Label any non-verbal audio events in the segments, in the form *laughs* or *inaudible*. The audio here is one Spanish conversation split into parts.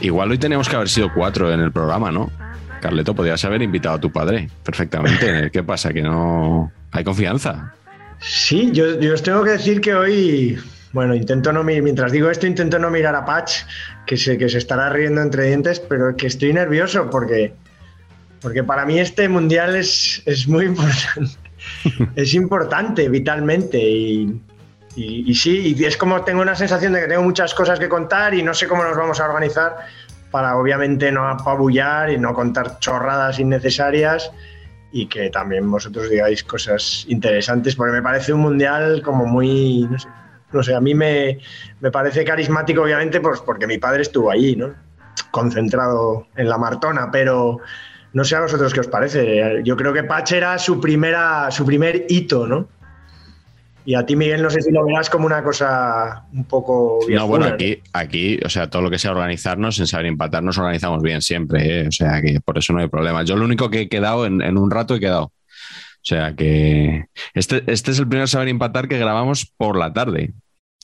Igual hoy teníamos que haber sido cuatro en el programa, ¿no? Carleto, podías haber invitado a tu padre perfectamente. *laughs* ¿Qué pasa? ¿Que no hay confianza? Sí, yo, yo os tengo que decir que hoy, bueno, intento no mirar, mientras digo esto, intento no mirar a Patch, que se, que se estará riendo entre dientes, pero que estoy nervioso porque, porque para mí este mundial es, es muy *laughs* importante. es importante vitalmente y, y, sí, y es como tengo una sensación de que tengo muchas cosas que contar y no sé cómo nos vamos a organizar para obviamente no apabullar y no contar chorradas innecesarias y que también vosotros digáis cosas interesantes, porque me parece un mundial como muy, no sé, a mí me, me parece carismático obviamente pues porque mi padre estuvo allí, ¿no? concentrado en la Martona, pero no sé a vosotros qué os parece. Yo creo que Pach era su, primera, su primer hito, ¿no? Y a ti, Miguel, no sé si lo verás como una cosa un poco... No, bueno, aquí, aquí, o sea, todo lo que sea organizarnos, en saber empatar, nos organizamos bien siempre, ¿eh? o sea, que por eso no hay problema. Yo lo único que he quedado, en, en un rato he quedado. O sea, que este, este es el primer saber empatar que grabamos por la tarde,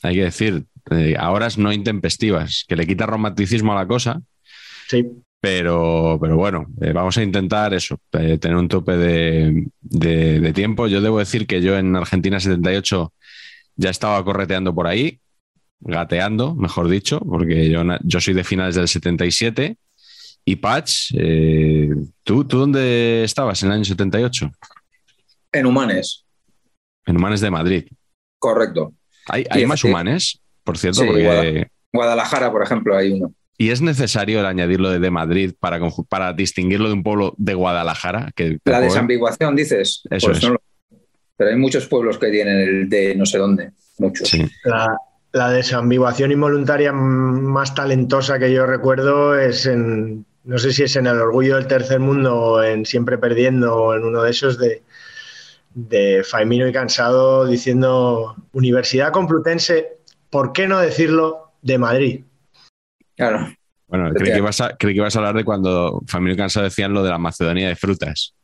hay que decir, eh, a horas no intempestivas, que le quita romanticismo a la cosa, Sí, pero, pero bueno, eh, vamos a intentar eso, eh, tener un tope de, de- de tiempo. Yo debo decir que yo en Argentina 78 ya estaba correteando por ahí, gateando, mejor dicho, porque yo, yo soy de finales del 77. Y Patch, eh, ¿tú, ¿tú dónde estabas en el año 78? En humanes, En Humanes de Madrid. correcto. ¿Hay, hay Sí, más humanes, por cierto? Sí, porque, Guada- Guadalajara, por ejemplo, hay uno. ¿Y es necesario el añadirlo de, de Madrid para, conju- para distinguirlo de un pueblo de Guadalajara? Que La desambiguación, dices. Eso Pues es. no lo- Pero hay muchos pueblos que tienen el de no sé dónde. Muchos. Sí. la, la desambiguación involuntaria más talentosa que yo recuerdo es en, no sé si es en El Orgullo del Tercer Mundo o en Siempre Perdiendo o en uno de esos de, de Faimino y Cansado diciendo Universidad Complutense, ¿por qué no decirlo de Madrid? Claro. Bueno, creí que, ibas a, creí que ibas a hablar de cuando Familia Cansado decían lo de la Macedonia de frutas.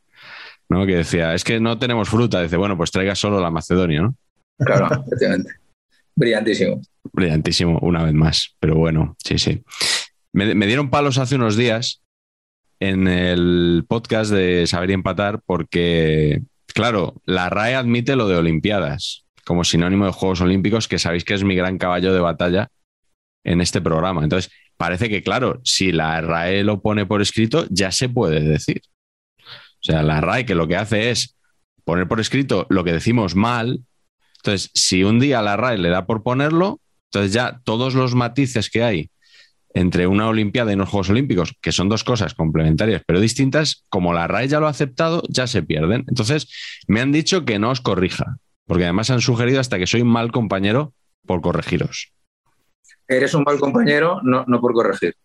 ¿no? Que decía, es que no tenemos fruta. Dice, bueno, pues traiga solo la Macedonia, ¿no? Claro, efectivamente. Brillantísimo. Brillantísimo, una vez más. Pero bueno, sí, sí. Me, me dieron palos hace unos días en el podcast de Saber y Empatar porque, claro, la RAE admite lo de Olimpiadas como sinónimo de Juegos Olímpicos, que sabéis que es mi gran caballo de batalla en este programa. Entonces, parece que, claro, si la RAE lo pone por escrito, ya se puede decir. O sea, la RAE que lo que hace es poner por escrito lo que decimos mal. Entonces, si un día la RAE le da por ponerlo, entonces ya todos los matices que hay entre una Olimpiada y unos Juegos Olímpicos, que son dos cosas complementarias pero distintas, como la RAE ya lo ha aceptado, ya se pierden. Entonces, me han dicho que no os corrija, porque además han sugerido hasta que soy mal compañero por corregiros. Eres un mal compañero, no, no por corregir.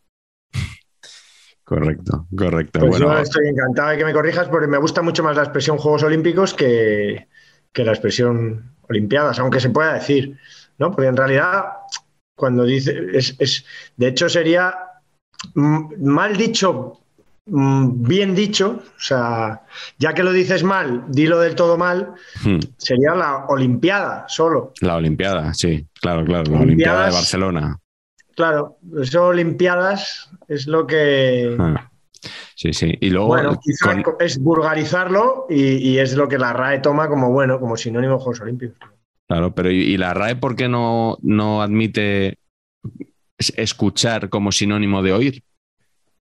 Correcto, correcto. Pues bueno, yo estoy encantado de que me corrijas porque me gusta mucho más la expresión Juegos Olímpicos que, que la expresión Olimpiadas, aunque se pueda decir, ¿no? Porque en realidad, cuando dice, es, es de hecho sería mal dicho bien dicho, o sea, ya que lo dices mal, dilo del todo mal, Hmm. sería la Olimpiada solo. La Olimpiada, sí, claro, claro, la Olimpiada de Barcelona. Claro, eso Olimpiadas es lo que, Ah, Sí, sí. Y luego, bueno, quizá con- es vulgarizarlo y, y es lo que la RAE toma como bueno, como sinónimo de Juegos Olímpicos. claro, pero ¿y, y la RAE por qué no, no admite es- escuchar como sinónimo de oír?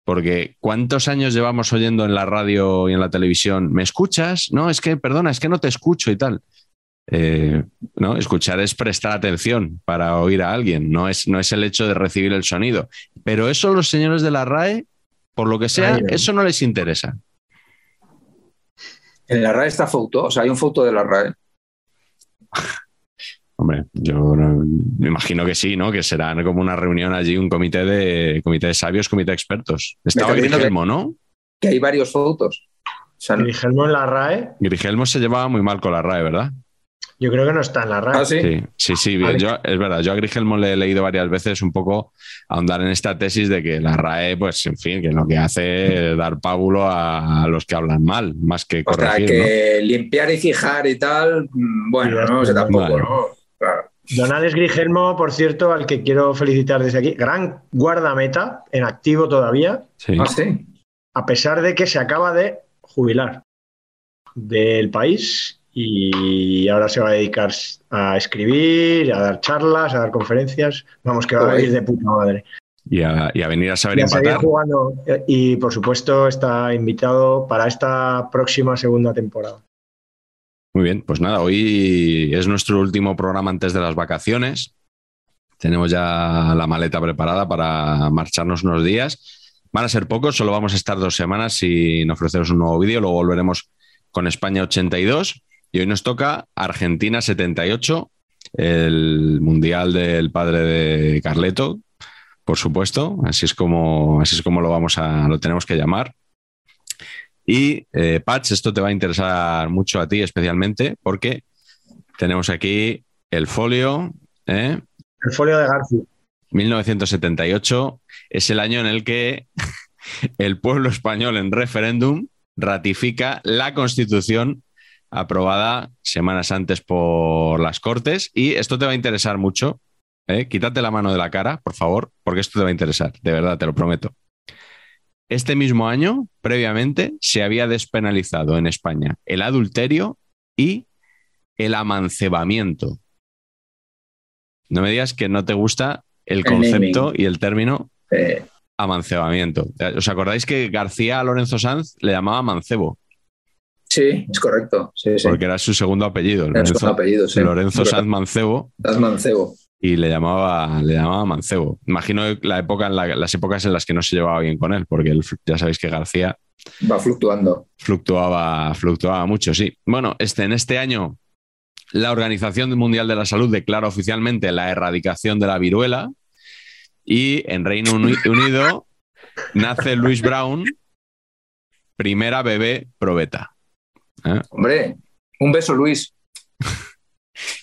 Porque ¿cuántos años llevamos oyendo en la radio y en la televisión? ¿Me escuchas? No, es que, perdona, es que no te escucho y tal. Eh, no, escuchar es prestar atención para oír a alguien, no es, no es el hecho de recibir el sonido. Pero eso los señores de la RAE, por lo que sea, Ay, eso no les interesa. En la RAE está foto, o sea, hay un foto de la RAE. *laughs* Hombre, yo no- me imagino que sí, ¿no? Que será como una reunión allí, un comité de comité de sabios, comité de expertos. Estaba que- Grigelmo, ¿no? Que hay varios fotos. O sea, Grigelmo en la RAE, Grigelmo se llevaba muy mal con la RAE, ¿verdad? yo creo que no está en la RAE. ah, sí. Sí, sí, sí. Vale. Yo, es verdad, yo a Grigelmo le he leído varias veces un poco ahondar en esta tesis de que la RAE, pues, en fin, que lo que hace es dar pábulo a, a los que hablan mal, más que O sea, corregir, que limpiar y fijar y tal, mm, bueno, no sé tampoco, Vale. ¿no? Claro. Don Alex Grigelmo, por cierto, al que quiero felicitar desde aquí, gran guardameta, en activo todavía. Ah, sí. a pesar de que se acaba de jubilar del país y ahora se va a dedicar a escribir, a dar charlas, a dar conferencias. Vamos, que va a ir de puta madre. Y, a, y a venir a saber Y a seguir empatar. jugando. Y por supuesto está invitado para esta próxima segunda temporada. Muy bien, pues nada, hoy es nuestro último programa antes de las vacaciones. Tenemos ya la maleta preparada para marcharnos unos días. Van a ser pocos, solo vamos a estar dos semanas sin ofreceros un nuevo vídeo. Luego volveremos con España 82 y hoy nos toca Argentina 78, el mundial del padre de Carleto, por supuesto. Así es como, así es como lo vamos a, lo tenemos que llamar. Y eh, Patch, esto te va a interesar mucho a ti especialmente porque tenemos aquí el folio. ¿eh? El folio de García. 1978 es el año en el que *laughs* el pueblo español en referéndum ratifica la constitución aprobada semanas antes por las Cortes. Y esto te va a interesar mucho. ¿eh? Quítate la mano de la cara, por favor, porque esto te va a interesar, de verdad, te lo prometo. Este mismo año, previamente, se había despenalizado en España el adulterio y el amancebamiento. No me digas que no te gusta el concepto y el término amancebamiento. ¿Os acordáis que García a Lorenzo Sanz le llamaba mancebo? sí, es correcto. Sí, sí. Porque era su segundo apellido. Era su Lorenzo, apellido, sí. Lorenzo Sanz. Mancebo Das mancebo. Y le llamaba, le llamaba Mancebo. Imagino la época en la- las épocas en las que no se llevaba bien con él, porque él- ya sabéis que García Va fluctuando. fluctuaba, fluctuaba mucho, sí. Bueno, este, en este año la Organización Mundial de la Salud declara oficialmente la erradicación de la viruela y en Reino Uni- Unido nace Louis Brown, primera bebé probeta, ¿eh? Hombre, un beso, Luis.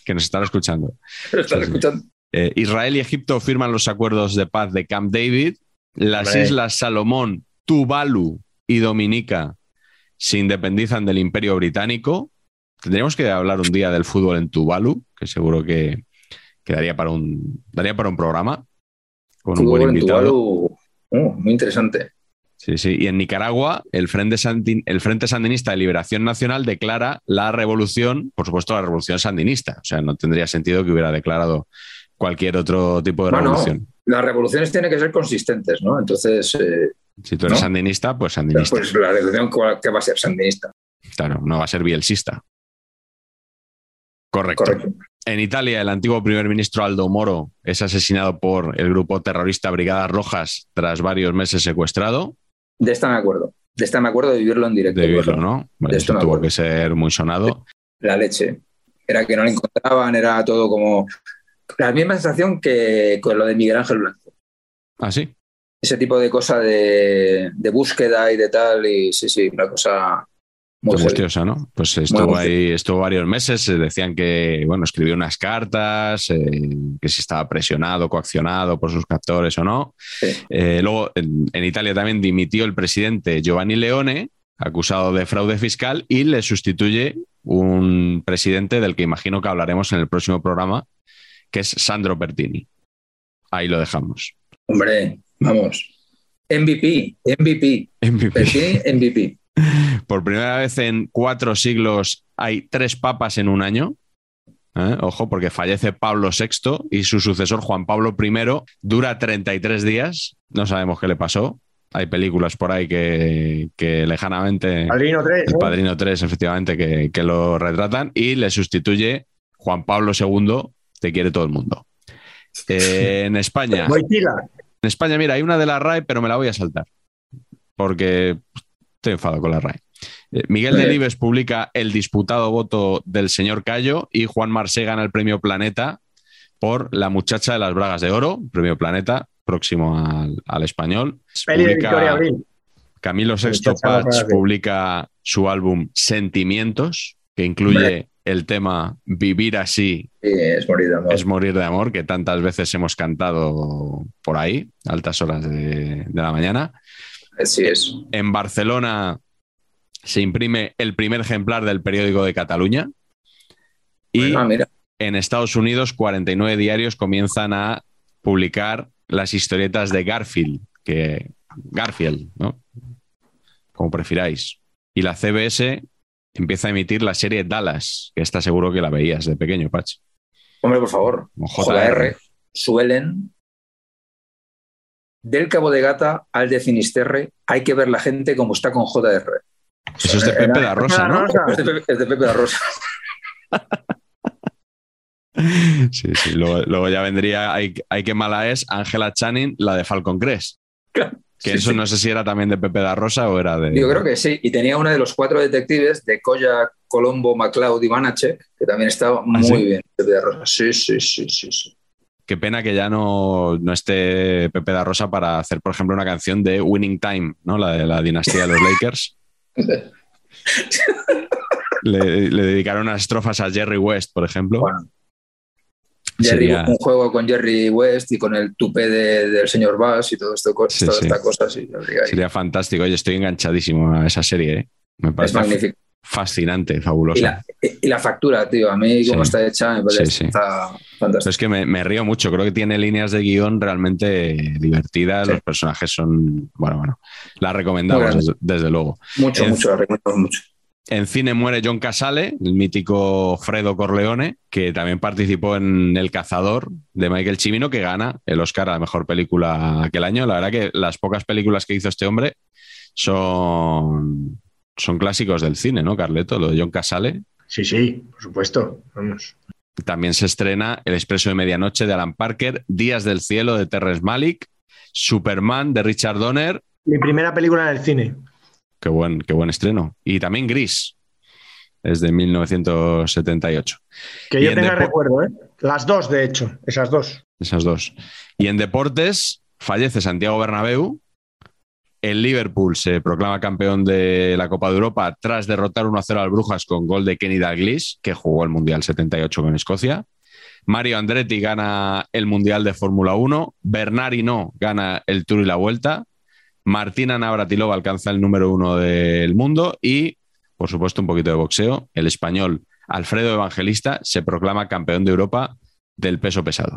Que nos estará escuchando. Sí. Eh, Israel y Egipto firman los acuerdos de paz de Camp David. Las Hombre. islas Salomón, Tuvalu y Dominica se independizan del Imperio Británico. Tendríamos que hablar un día del fútbol en Tuvalu, que seguro que, que daría, para un, daría para un programa con un buen en invitado. Tuvalu. Uh, muy interesante. Sí, sí. Y en Nicaragua, el Frente, Sandin- el Frente Sandinista de Liberación Nacional declara la revolución, por supuesto, la revolución sandinista. O sea, no tendría sentido que hubiera declarado cualquier otro tipo de Bueno, revolución. las revoluciones tienen que ser consistentes, ¿no? Entonces, eh, Si tú eres ¿no? sandinista, pues sandinista. pues la revolución que va a ser sandinista. Claro, no va a ser bielsista. Correcto. Correcto. En Italia, el antiguo primer ministro Aldo Moro es asesinado por el grupo terrorista Brigadas Rojas tras varios meses secuestrado. De esta me acuerdo. De esta me acuerdo de vivirlo en directo. De vivirlo. ¿no? Vale, De esto me tuvo acuerdo. que ser muy sonado. La leche. Era que no lo encontraban, era todo como. La misma sensación que con lo de Miguel Ángel Blanco. Ah, sí. Ese tipo de cosa de, de búsqueda y de tal. Y sí, sí, una cosa. Muy angustiosa, ¿no? Pues estuvo ahí, estuvo varios meses, eh, decían que, bueno, escribió unas cartas, eh, que si estaba presionado, coaccionado por sus captores o no. Sí. Eh, luego, en, en Italia también dimitió el presidente Giovanni Leone, acusado de fraude fiscal, y le sustituye un presidente del que imagino que hablaremos en el próximo programa, que es Sandro Pertini. Ahí lo dejamos. Hombre, vamos. MVP, MVP. MVP. Pertini, MVP. Por primera vez en cuatro siglos hay tres papas en un año. ¿eh? Ojo, porque fallece Pablo VI y su sucesor Juan Pablo I dura 33 días. No sabemos qué le pasó. Hay películas por ahí que, que lejanamente. Padrino 3. El Padrino 3, efectivamente, que, que lo retratan y le sustituye Juan Pablo II, te quiere todo el mundo. Eh, en España, Moitila. en España, mira, hay una de la RAE, pero me la voy a saltar. Porque estoy enfadado con la RAE. Eh, Miguel Muy bien. Delibes publica el disputado voto del señor Cayo y Juan Marsé gana el premio Planeta por La muchacha de las bragas de oro, premio Planeta, próximo al, al español. Peli de Publica- Victoria Abril. Camilo Sexto de Patch de publica su álbum Sentimientos, que incluye Hombre. el tema Vivir así Sí, es morir de amor. es morir de amor, que tantas veces hemos cantado por ahí, altas horas de, de la mañana. Así es. En Barcelona se imprime el primer ejemplar del periódico de Cataluña. Y Ah, mira. en Estados Unidos, 49 diarios comienzan a publicar las historietas de Garfield, que Garfield, ¿no? Como prefiráis. Y la CBS empieza a emitir la serie Dallas, que está seguro que la veías de pequeño, Patch. Hombre, por favor. Como JR suelen. Del Cabo de Gata al de Finisterre, hay que ver la gente como está con JR. Eso es de Pepe da Rosa, ¿no? Es de Pepe, es de Pepe da Rosa. *laughs* Sí, sí. Luego, luego ya vendría, hay, hay que mala es Ángela Channing, la de Falcon Crest. Que Sí, eso sí. no sé si era también de Pepe da Rosa o era de. Yo creo que sí. Y tenía una de los cuatro detectives de Coya, Colombo, MacLeod y Banachek, que también estaba muy ¿Ah, sí? bien. Pepe da Rosa. Sí, sí, sí, sí, sí. Qué pena que ya no, no esté Pepe da Rosa para hacer, por ejemplo, una canción de Winning Time, ¿no? La de la dinastía de los Lakers. *laughs* Le, le dedicaron unas estrofas a Jerry West, por ejemplo. Bueno. Jerry, Sería- un juego con Jerry West y con el tupé de- del señor Bass y todo esto, Sí, toda sí. esta cosa. Sí. Sería fantástico. Oye, estoy enganchadísimo a esa serie. ¿eh? Me es parece magnífico. Fascinante, Y fabulosa. la, y la factura, tío, a mí como Sí. está hecha me parece Sí, sí. está es que me, me río mucho, creo que tiene líneas de guion realmente divertidas, los personajes son, bueno, bueno, la recomendamos desde, desde luego. Mucho, en- mucho, la recomiendo mucho. En cine muere John Casale, el mítico Fredo Corleone, que también participó en El Cazador de Michael Cimino, que gana el Oscar a la mejor película aquel año. La verdad que las pocas películas que hizo este hombre son, son clásicos del cine, ¿no, Carleto? Lo de John Casale. Sí, sí, por supuesto. Vamos. También se estrena El Expreso de Medianoche de Alan Parker, Días del Cielo de Terrence Malick, Superman de Richard Donner. Mi primera película en el cine. Qué buen, qué buen estreno. Y también Gris, es de 1978. Que Y yo en tenga recuerdo, ¿eh? Las dos, de hecho, esas dos. Esas dos. Y en deportes, fallece Santiago Bernabéu. El Liverpool se proclama campeón de la Copa de Europa tras derrotar 1-0 al Brujas con gol de Kenny Dalglish, que jugó el Mundial 78 con Escocia. Mario Andretti gana el Mundial de Fórmula 1. Bernard no gana el Tour y la Vuelta. Martina Navratilova alcanza el número uno del mundo. Y, por supuesto, un poquito de boxeo. El español Alfredo Evangelista se proclama campeón de Europa del peso pesado.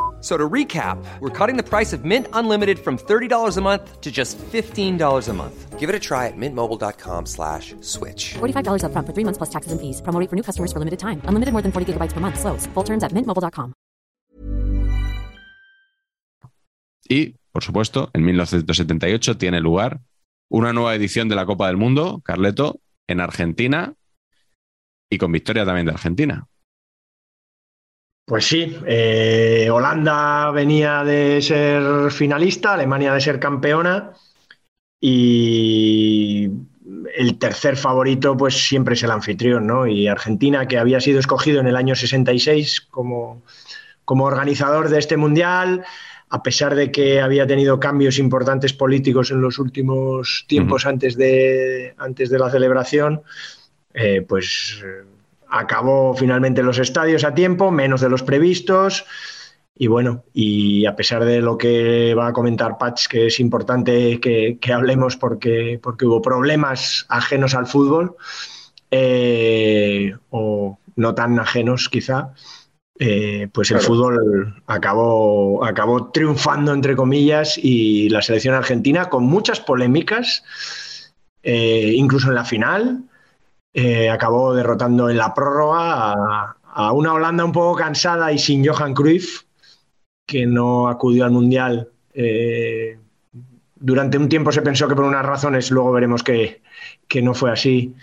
So to recap, we're cutting the price of Mint Unlimited from $30 a month to just $15 a month. Give it a try at mintmobile.com slash switch. $45 upfront for three months plus taxes and fees. Promo for new customers for limited time. Unlimited more than 40 gigabytes per month. Slows. Full terms at mintmobile.com. Y, por supuesto, en 1978 tiene lugar una nueva edición de la Copa del Mundo, Carleto, en Argentina y con victoria también de Argentina. Pues sí, eh, Holanda venía de ser finalista, Alemania de ser campeona y el tercer favorito pues siempre es el anfitrión, ¿no? Y Argentina, que había sido escogido en el año 66 como, como organizador de este mundial, a pesar de que había tenido cambios importantes políticos en los últimos tiempos antes, de, antes de la celebración, eh, pues acabó finalmente los estadios a tiempo, menos de los previstos. Y bueno, y a pesar de lo que va a comentar Patch, que es importante que, hablemos porque, porque hubo problemas ajenos al fútbol, eh, o no tan ajenos quizá, eh, pues el fútbol acabó, acabó triunfando, entre comillas, y la selección argentina con muchas polémicas, eh, incluso en la final, acabó derrotando en la prórroga a, una Holanda un poco cansada y sin Johan Cruyff, que no acudió al Mundial. Eh, durante un tiempo se pensó que por unas razones, luego veremos que, no fue así,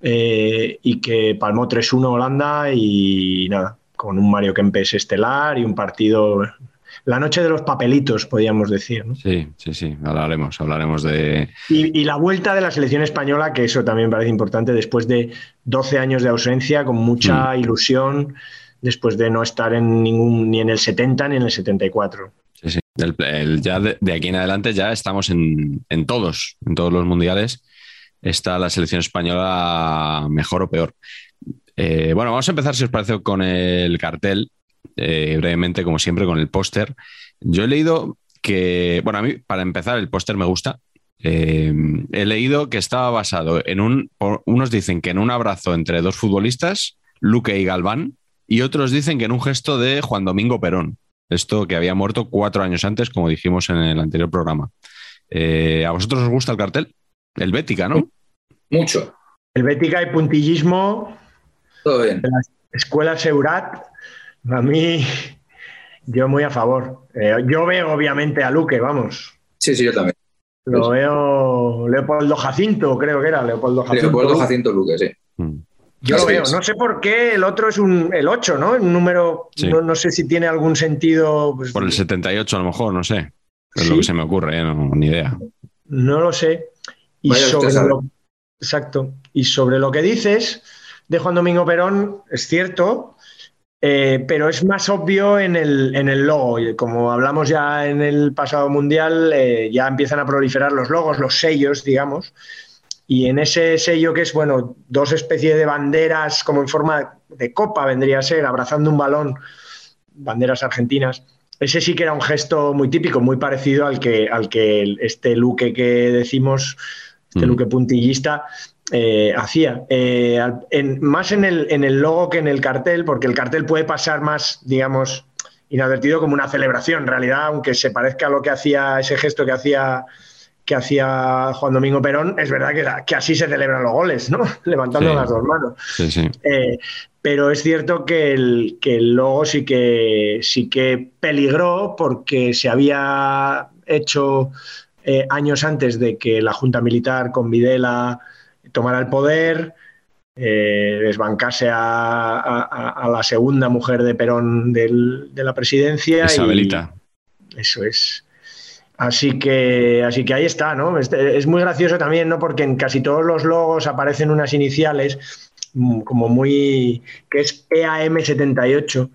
eh, y que palmó 3-1 Holanda y nada, con un Mario Kempes estelar y un partido la noche de los papelitos, podríamos decir. Sí, sí, sí, hablaremos, hablaremos de... Y, la vuelta de la selección española, que eso también parece importante, después de 12 años de ausencia, con mucha mm. ilusión, después de no estar en ningún, ni en el 70 ni en el 74. Sí, sí. ya de, aquí en adelante ya estamos en, todos, en todos los mundiales. Está la selección española mejor o peor. Eh, bueno, vamos a empezar, si os parece, con el cartel, eh, brevemente, como siempre, con el póster. Yo he leído que, bueno, a mí, para empezar, el póster me gusta. Eh, he leído que estaba basado en un, unos dicen que en un abrazo entre dos futbolistas, Luque y Galván, y otros dicen que en un gesto de Juan Domingo Perón, esto que había muerto cuatro años antes, como dijimos en el anterior programa. Eh, ¿A vosotros os gusta el cartel? El Bética, ¿no? Mucho. El Bética y puntillismo. Todo bien. De la escuela Seurat, a mí, yo muy a favor. Eh, yo veo obviamente a Luque, vamos. Sí, sí, yo también. Lo veo Leopoldo Jacinto, creo que era Leopoldo Jacinto. Leopoldo Jacinto Luque, sí. Mm. Yo lo veo, no sé por qué el otro es un, el 8, ¿no? Un número, no, sé si tiene algún sentido. Pues, por el 78 a lo mejor, no sé. Es lo que se me ocurre, ¿eh? no, ni idea. No lo sé. Y sobre lo, exacto. Y sobre lo que dices de Juan Domingo Perón, es cierto, eh, pero es más obvio en el, en el logo. Como hablamos ya en el pasado mundial, eh, ya empiezan a proliferar los logos, los sellos, digamos. Y en ese sello que es, bueno, dos especies de banderas como en forma de copa vendría a ser, abrazando un balón, banderas argentinas. Ese sí que era un gesto muy típico, muy parecido al que, al que este Luque que decimos, este mm. Luque puntillista, eh, hacía. Eh, más en el, en el logo que en el cartel, porque el cartel puede pasar más, digamos, inadvertido como una celebración, en realidad, aunque se parezca a lo que hacía ese gesto que hacía que hacía Juan Domingo Perón, es verdad que, que así se celebran los goles, ¿no? *laughs* Levantando las dos manos. Eh, pero es cierto que el, que el logo sí que, sí que peligró porque se había hecho eh, años antes de que la Junta Militar con Videla tomara el poder, eh, desbancase a, la segunda mujer de Perón de la presidencia. Isabelita. eso es. Así que, así que ahí está, ¿no? Es, muy gracioso también, ¿no? Porque en casi todos los logos aparecen unas iniciales como muy que es EAM78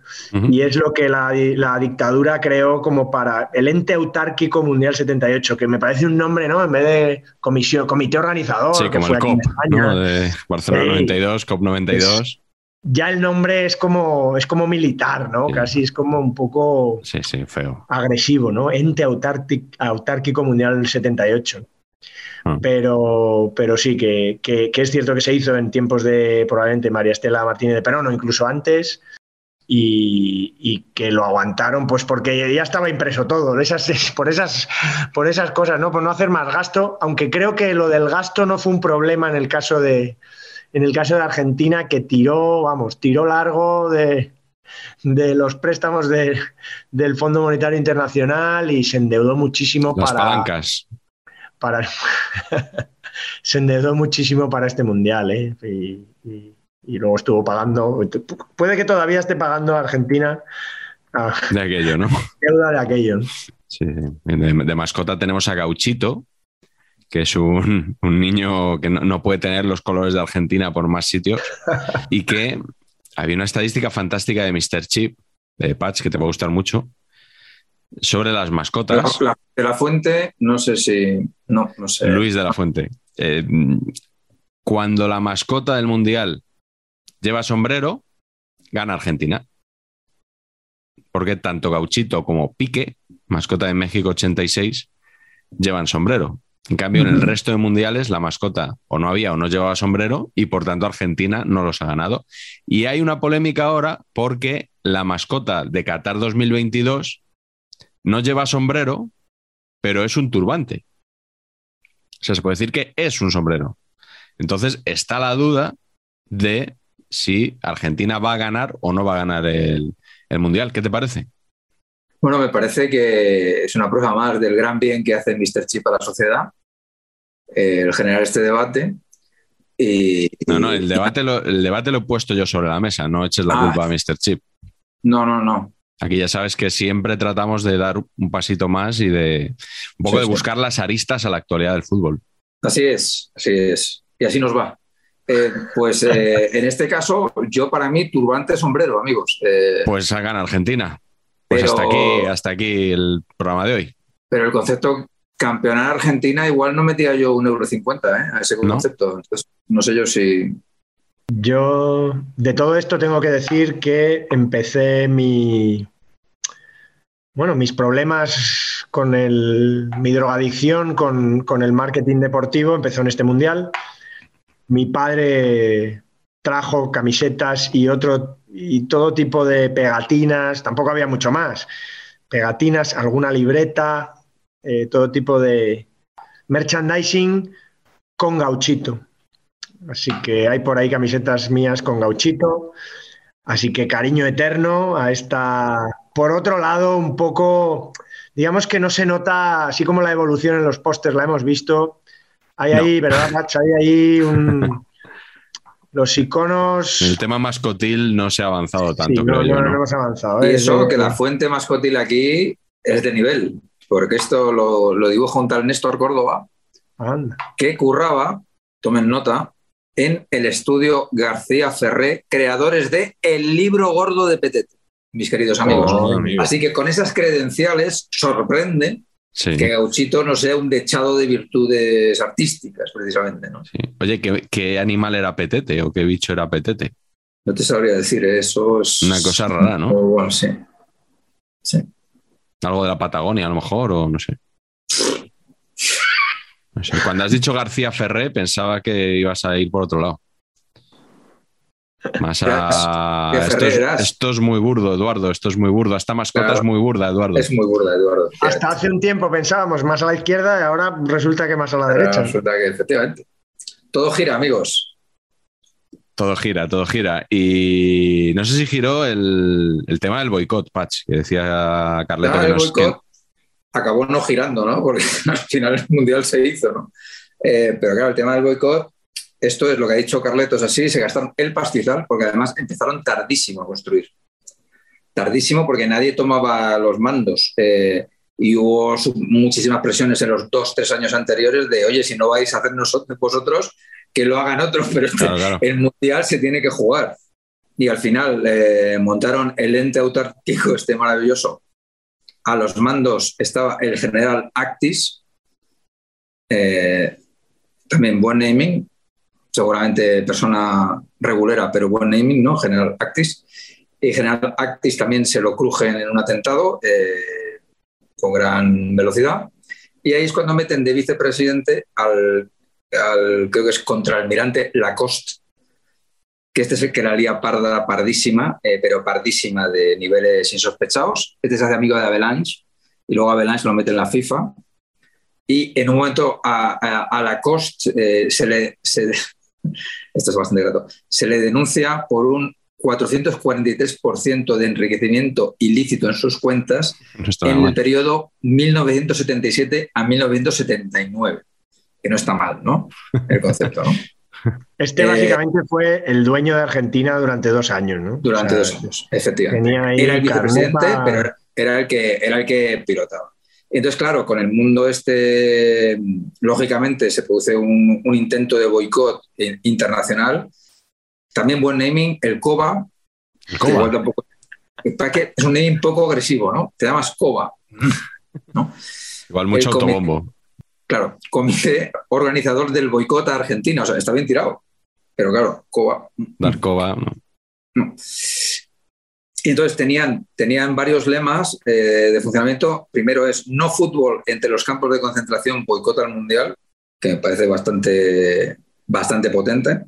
y es lo que la, dictadura creó como para el ente autárquico mundial 78 que me parece un nombre no en vez de comisión comité organizador sí, como el COP de Barcelona 92 COP 92 ya el nombre es como, es como militar, ¿no? Casi es como un poco sí, sí, feo. agresivo, ¿no? Ente autárquico mundial 78. Ah. Pero, pero sí, que, es cierto que se hizo en tiempos de probablemente María Estela Martínez de Perón o incluso antes, y, que lo aguantaron, pues porque ya estaba impreso todo, esas, *laughs* por, esas, por esas cosas, ¿no? Por no hacer más gasto, aunque creo que lo del gasto no fue un problema en el caso de, en el caso de Argentina, que tiró, vamos, tiró largo de, los préstamos del Fondo Monetario Internacional y se endeudó muchísimo Las para. palancas. Para, *laughs* se endeudó muchísimo para este mundial, ¿eh? Y, luego estuvo pagando. Puede que todavía esté pagando a Argentina. de aquello, ¿no? *laughs* Deuda de aquello. Sí, de, de mascota tenemos a Gauchito, que es un, un niño que no, no puede tener los colores de Argentina por más sitios, y que había una estadística fantástica de Mr. Chip, de Patch, que te va a gustar mucho, sobre las mascotas. La- de la fuente, no sé si. No, no sé. Luis de la Fuente. Eh, cuando la mascota del Mundial lleva sombrero, gana Argentina. Porque tanto Gauchito como Pique, mascota de México 86, llevan sombrero. En cambio, en el resto de mundiales, la mascota o no había o no llevaba sombrero y por tanto Argentina no los ha ganado. Y hay una polémica ahora porque la mascota de Qatar 2022 no lleva sombrero, pero es un turbante. O sea, se puede decir que es un sombrero. Entonces está la duda de si Argentina va a ganar o no va a ganar el, el Mundial. ¿Qué te parece? Bueno, me parece que es una prueba más del gran bien que hace Mr. Chip a la sociedad, eh, el generar este debate. Y, No, no, el debate lo, el debate lo he puesto yo sobre la mesa, no eches la Ah. culpa a Mr. Chip. No, no, no. Aquí ya sabes que siempre tratamos de dar un pasito más y de un poco Sí, de sí. buscar las aristas a la actualidad del fútbol. Así es, así es. Y así nos va. Eh, pues eh, *laughs* en este caso, yo para mí, turbante sombrero, amigos. Eh, Pues gana Argentina. Pues Pero- hasta aquí, hasta aquí el programa de hoy. pero el concepto campeonar Argentina, igual no metía yo un euro cincuenta ¿eh? a ese ¿No? concepto. Entonces, no sé yo si. Yo de todo esto tengo que decir que empecé mi bueno, mis problemas con el, mi drogadicción, con, con el marketing deportivo, empezó en este mundial. Mi padre trajo camisetas y otro y todo tipo de pegatinas, tampoco había mucho más. Pegatinas, alguna libreta, eh, todo tipo de merchandising con gauchito. Así que hay por ahí camisetas mías con gauchito. Así que cariño eterno a esta. Por otro lado, un poco, digamos que no se nota, así como la evolución en los pósters la hemos visto. Hay No. ahí, ¿verdad, Mach? Hay ahí un. *laughs* Los iconos. El tema mascotil no se ha avanzado Sí, tanto, no, yo. no, hemos avanzado. Y ¿eh? eso, Es que la fuente mascotil aquí es de nivel, porque esto lo, lo dibuja un tal Néstor Córdoba, Anda. que curraba, tomen nota, en el estudio García Ferré, creadores de El libro gordo de Petete, mis queridos amigos. Oh, amigo. Así que con esas credenciales sorprende Sí, que Gauchito no sea un dechado de virtudes artísticas, precisamente. ¿no? sí. Oye, ¿qué, qué animal era Petete o qué bicho era Petete? No te sabría decir, ¿eh? eso es... Una cosa rara, ¿no? Bueno, sí. Sí. Algo de la Patagonia, a lo mejor, o no sé. No sé. Cuando has dicho García Ferré, pensaba que ibas a ir por otro lado. Más a. ¿Qué Esto es, Ferreras? esto es muy burdo, Eduardo. Esto es muy burdo. Esta mascota Claro. es muy burda, Eduardo. Es muy burda, Eduardo. Hasta hace un tiempo pensábamos más a la izquierda y ahora resulta que más a la derecha. Resulta que efectivamente. Todo gira, amigos. Todo gira, todo gira. Y no sé si giró el, el tema del boicot, Patch, que decía Carleto Ah, que nos- acabó no girando, ¿no? *laughs* Porque al final el mundial se hizo, ¿no? Eh, pero claro, el tema del boicot, esto es lo que ha dicho Carleto, es así, se gastaron el pastizal, porque además empezaron tardísimo a construir. Tardísimo porque nadie tomaba los mandos. eh, y hubo muchísimas presiones en los dos, tres años anteriores de, oye, si no vais a hacer nosotros, vosotros, que lo hagan otros, *laughs* pero este- Claro, claro. el mundial se tiene que jugar. Y al final eh, montaron el ente autárquico este maravilloso. A los mandos estaba el general Actis, eh, también buen naming, seguramente persona regulera, pero buen naming, ¿no? General Actis. Y General Actis también se lo crujen en un atentado eh, con gran velocidad. Y ahí es cuando meten de vicepresidente al, al creo que es contraalmirante Lacoste, que este es el que la lía parda, pardísima, eh, pero pardísima de niveles insospechados. Este se hace amigo de Avalanche y luego Avalanche lo mete en la FIFA. Y en un momento a, a, a Lacoste eh, se le. se- *laughs* esto es bastante grato. Se le denuncia por un 443% de enriquecimiento ilícito en sus cuentas No en el mal. periodo 1977 a 1979. Que no está mal, ¿no? El concepto, ¿no? *laughs* Este Eh, básicamente fue el dueño de Argentina durante dos años, ¿no? Durante O sea, dos años, efectivamente. Tenía ahí Era el vicepresidente, pero era- el, que, era el que pilotaba. Entonces, claro, con el mundo este, lógicamente se produce un, un intento de boicot internacional. También buen naming, el COBA. El Coba. Tampoco- que es un naming poco agresivo, ¿no? Te llamas COBA. *laughs* ¿no? Igual mucho el autobombo. Claro, comité organizador del boicot a Argentina. O sea, está bien tirado. Pero claro, COBA. Darkova, no. No. Y entonces tenían, tenían varios lemas eh, de funcionamiento. Primero es no fútbol entre los campos de concentración, boicot al mundial, que me parece bastante, bastante potente.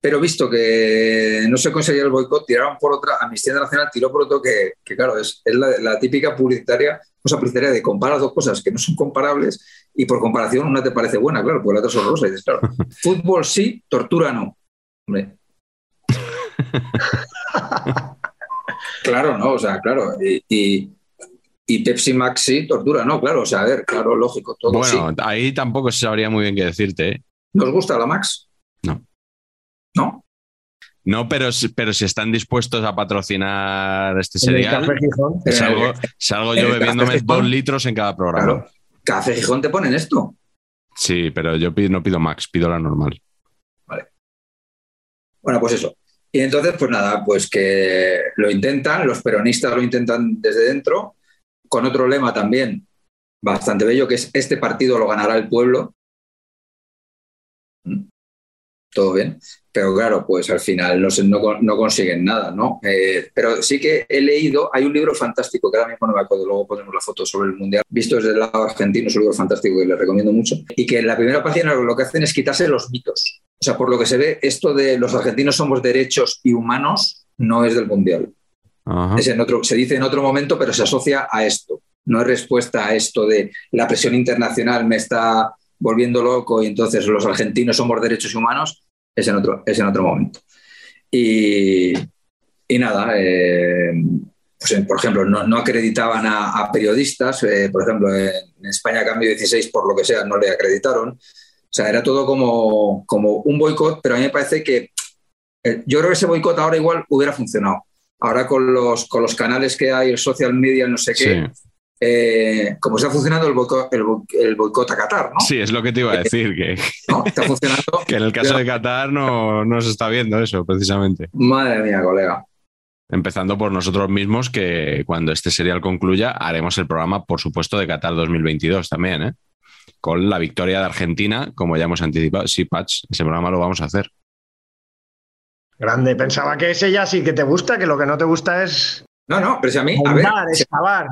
Pero visto que no se conseguía el boicot, tiraron por otra, Amnistía Internacional tiró por otro que, que claro, es, es la, la típica publicitaria, cosa publicitaria de comparar dos cosas que no son comparables y por comparación una te parece buena, claro, porque la otra es horrorosa. Y dices, claro, *laughs* fútbol sí, tortura no. Hombre, *laughs* Claro, no, o sea, claro. Y, y- y Pepsi Max sí, tortura, no, claro. O sea, a ver, claro, lógico, todo Bueno, sí. ahí tampoco se sabría muy bien qué decirte. ¿eh? ¿Nos gusta la Max? No. ¿No? No, pero, si- pero si están dispuestos a patrocinar este. Eh, salgo, *laughs* salgo yo bebiéndome dos litros en cada programa. Claro. Café Gijón te ponen esto. Sí, pero yo pido- no pido Max, pido la normal. Bueno, pues eso. Y entonces, pues nada, pues que lo intentan, los peronistas lo intentan desde dentro, con otro lema también bastante bello, que es este partido lo ganará el pueblo. Todo bien. Pero claro, pues al final no, se- no, no consiguen nada, ¿no? Eh, pero sí que he leído, hay un libro fantástico, que ahora mismo no me acuerdo, luego ponemos la foto sobre el Mundial, visto desde el lado argentino, es un libro fantástico que les recomiendo mucho, y que en la primera página lo que hacen es quitarse los mitos. O sea, por lo que se ve, esto de los argentinos somos derechos y humanos no es del Mundial. Ajá. Es en otro, se dice en otro momento, pero se asocia a esto. No es respuesta a esto de la presión internacional me está volviendo loco y entonces los argentinos somos derechos humanos. Es en otro, es en otro momento. Y, y nada, eh, pues, eh, por ejemplo, no, no acreditaban a, periodistas. eh, por ejemplo, en, España Cambio 16, por lo que sea, no le acreditaron. O sea, era todo como, como un boicot, pero a mí me parece que yo creo que ese boicot ahora igual hubiera funcionado. Ahora con los, con los canales que hay, el social media, no sé qué. Eh, como está funcionando el boicot, el, bo- el boicot a Qatar, ¿no? Sí, es lo que te iba a decir, que, ¿No? Está funcionando. *laughs* que en el caso de Qatar no, no se está viendo eso, precisamente. Madre mía, colega. Empezando por nosotros mismos, que cuando este serial concluya, haremos el programa, por supuesto, de Qatar 2022 también, ¿eh? Con la victoria de Argentina, como ya hemos anticipado. Sí, Patch, ese programa lo vamos a hacer. Grande. Pensaba que ese ya sí que te gusta, que lo que no te gusta es No, no, pero si a mí, a ver, excavar.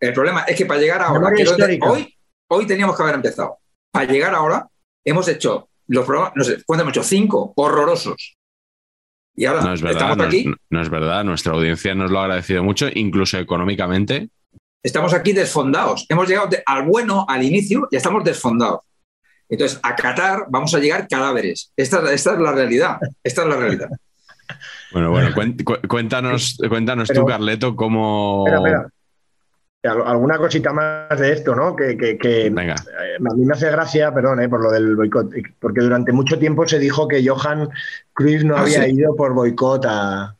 El problema es que para llegar ahora, que hoy, hoy teníamos que haber empezado. Para llegar ahora, hemos hecho los programas, no sé, ¿cuántos hemos hecho? Cinco, horrorosos. Y ahora No es verdad, estamos no, aquí, es, no es verdad. Nuestra audiencia nos lo ha agradecido mucho, incluso económicamente. estamos aquí desfondados. Hemos llegado de- al bueno, al inicio, y estamos desfondados. Entonces, a Qatar vamos a llegar cadáveres. Esta, esta es la realidad. Esta es la realidad. Bueno, bueno, *laughs* cuéntanos, cuéntanos Pero- tú, Carleto, cómo. Espera, espera. Al- Alguna cosita más de esto, ¿no? Que, que- que, Venga, eh, a mí me hace gracia, perdón, eh, por lo del boicot, porque durante mucho tiempo se dijo que Johan Cruyff no Ah, había sí. ido por boicot a,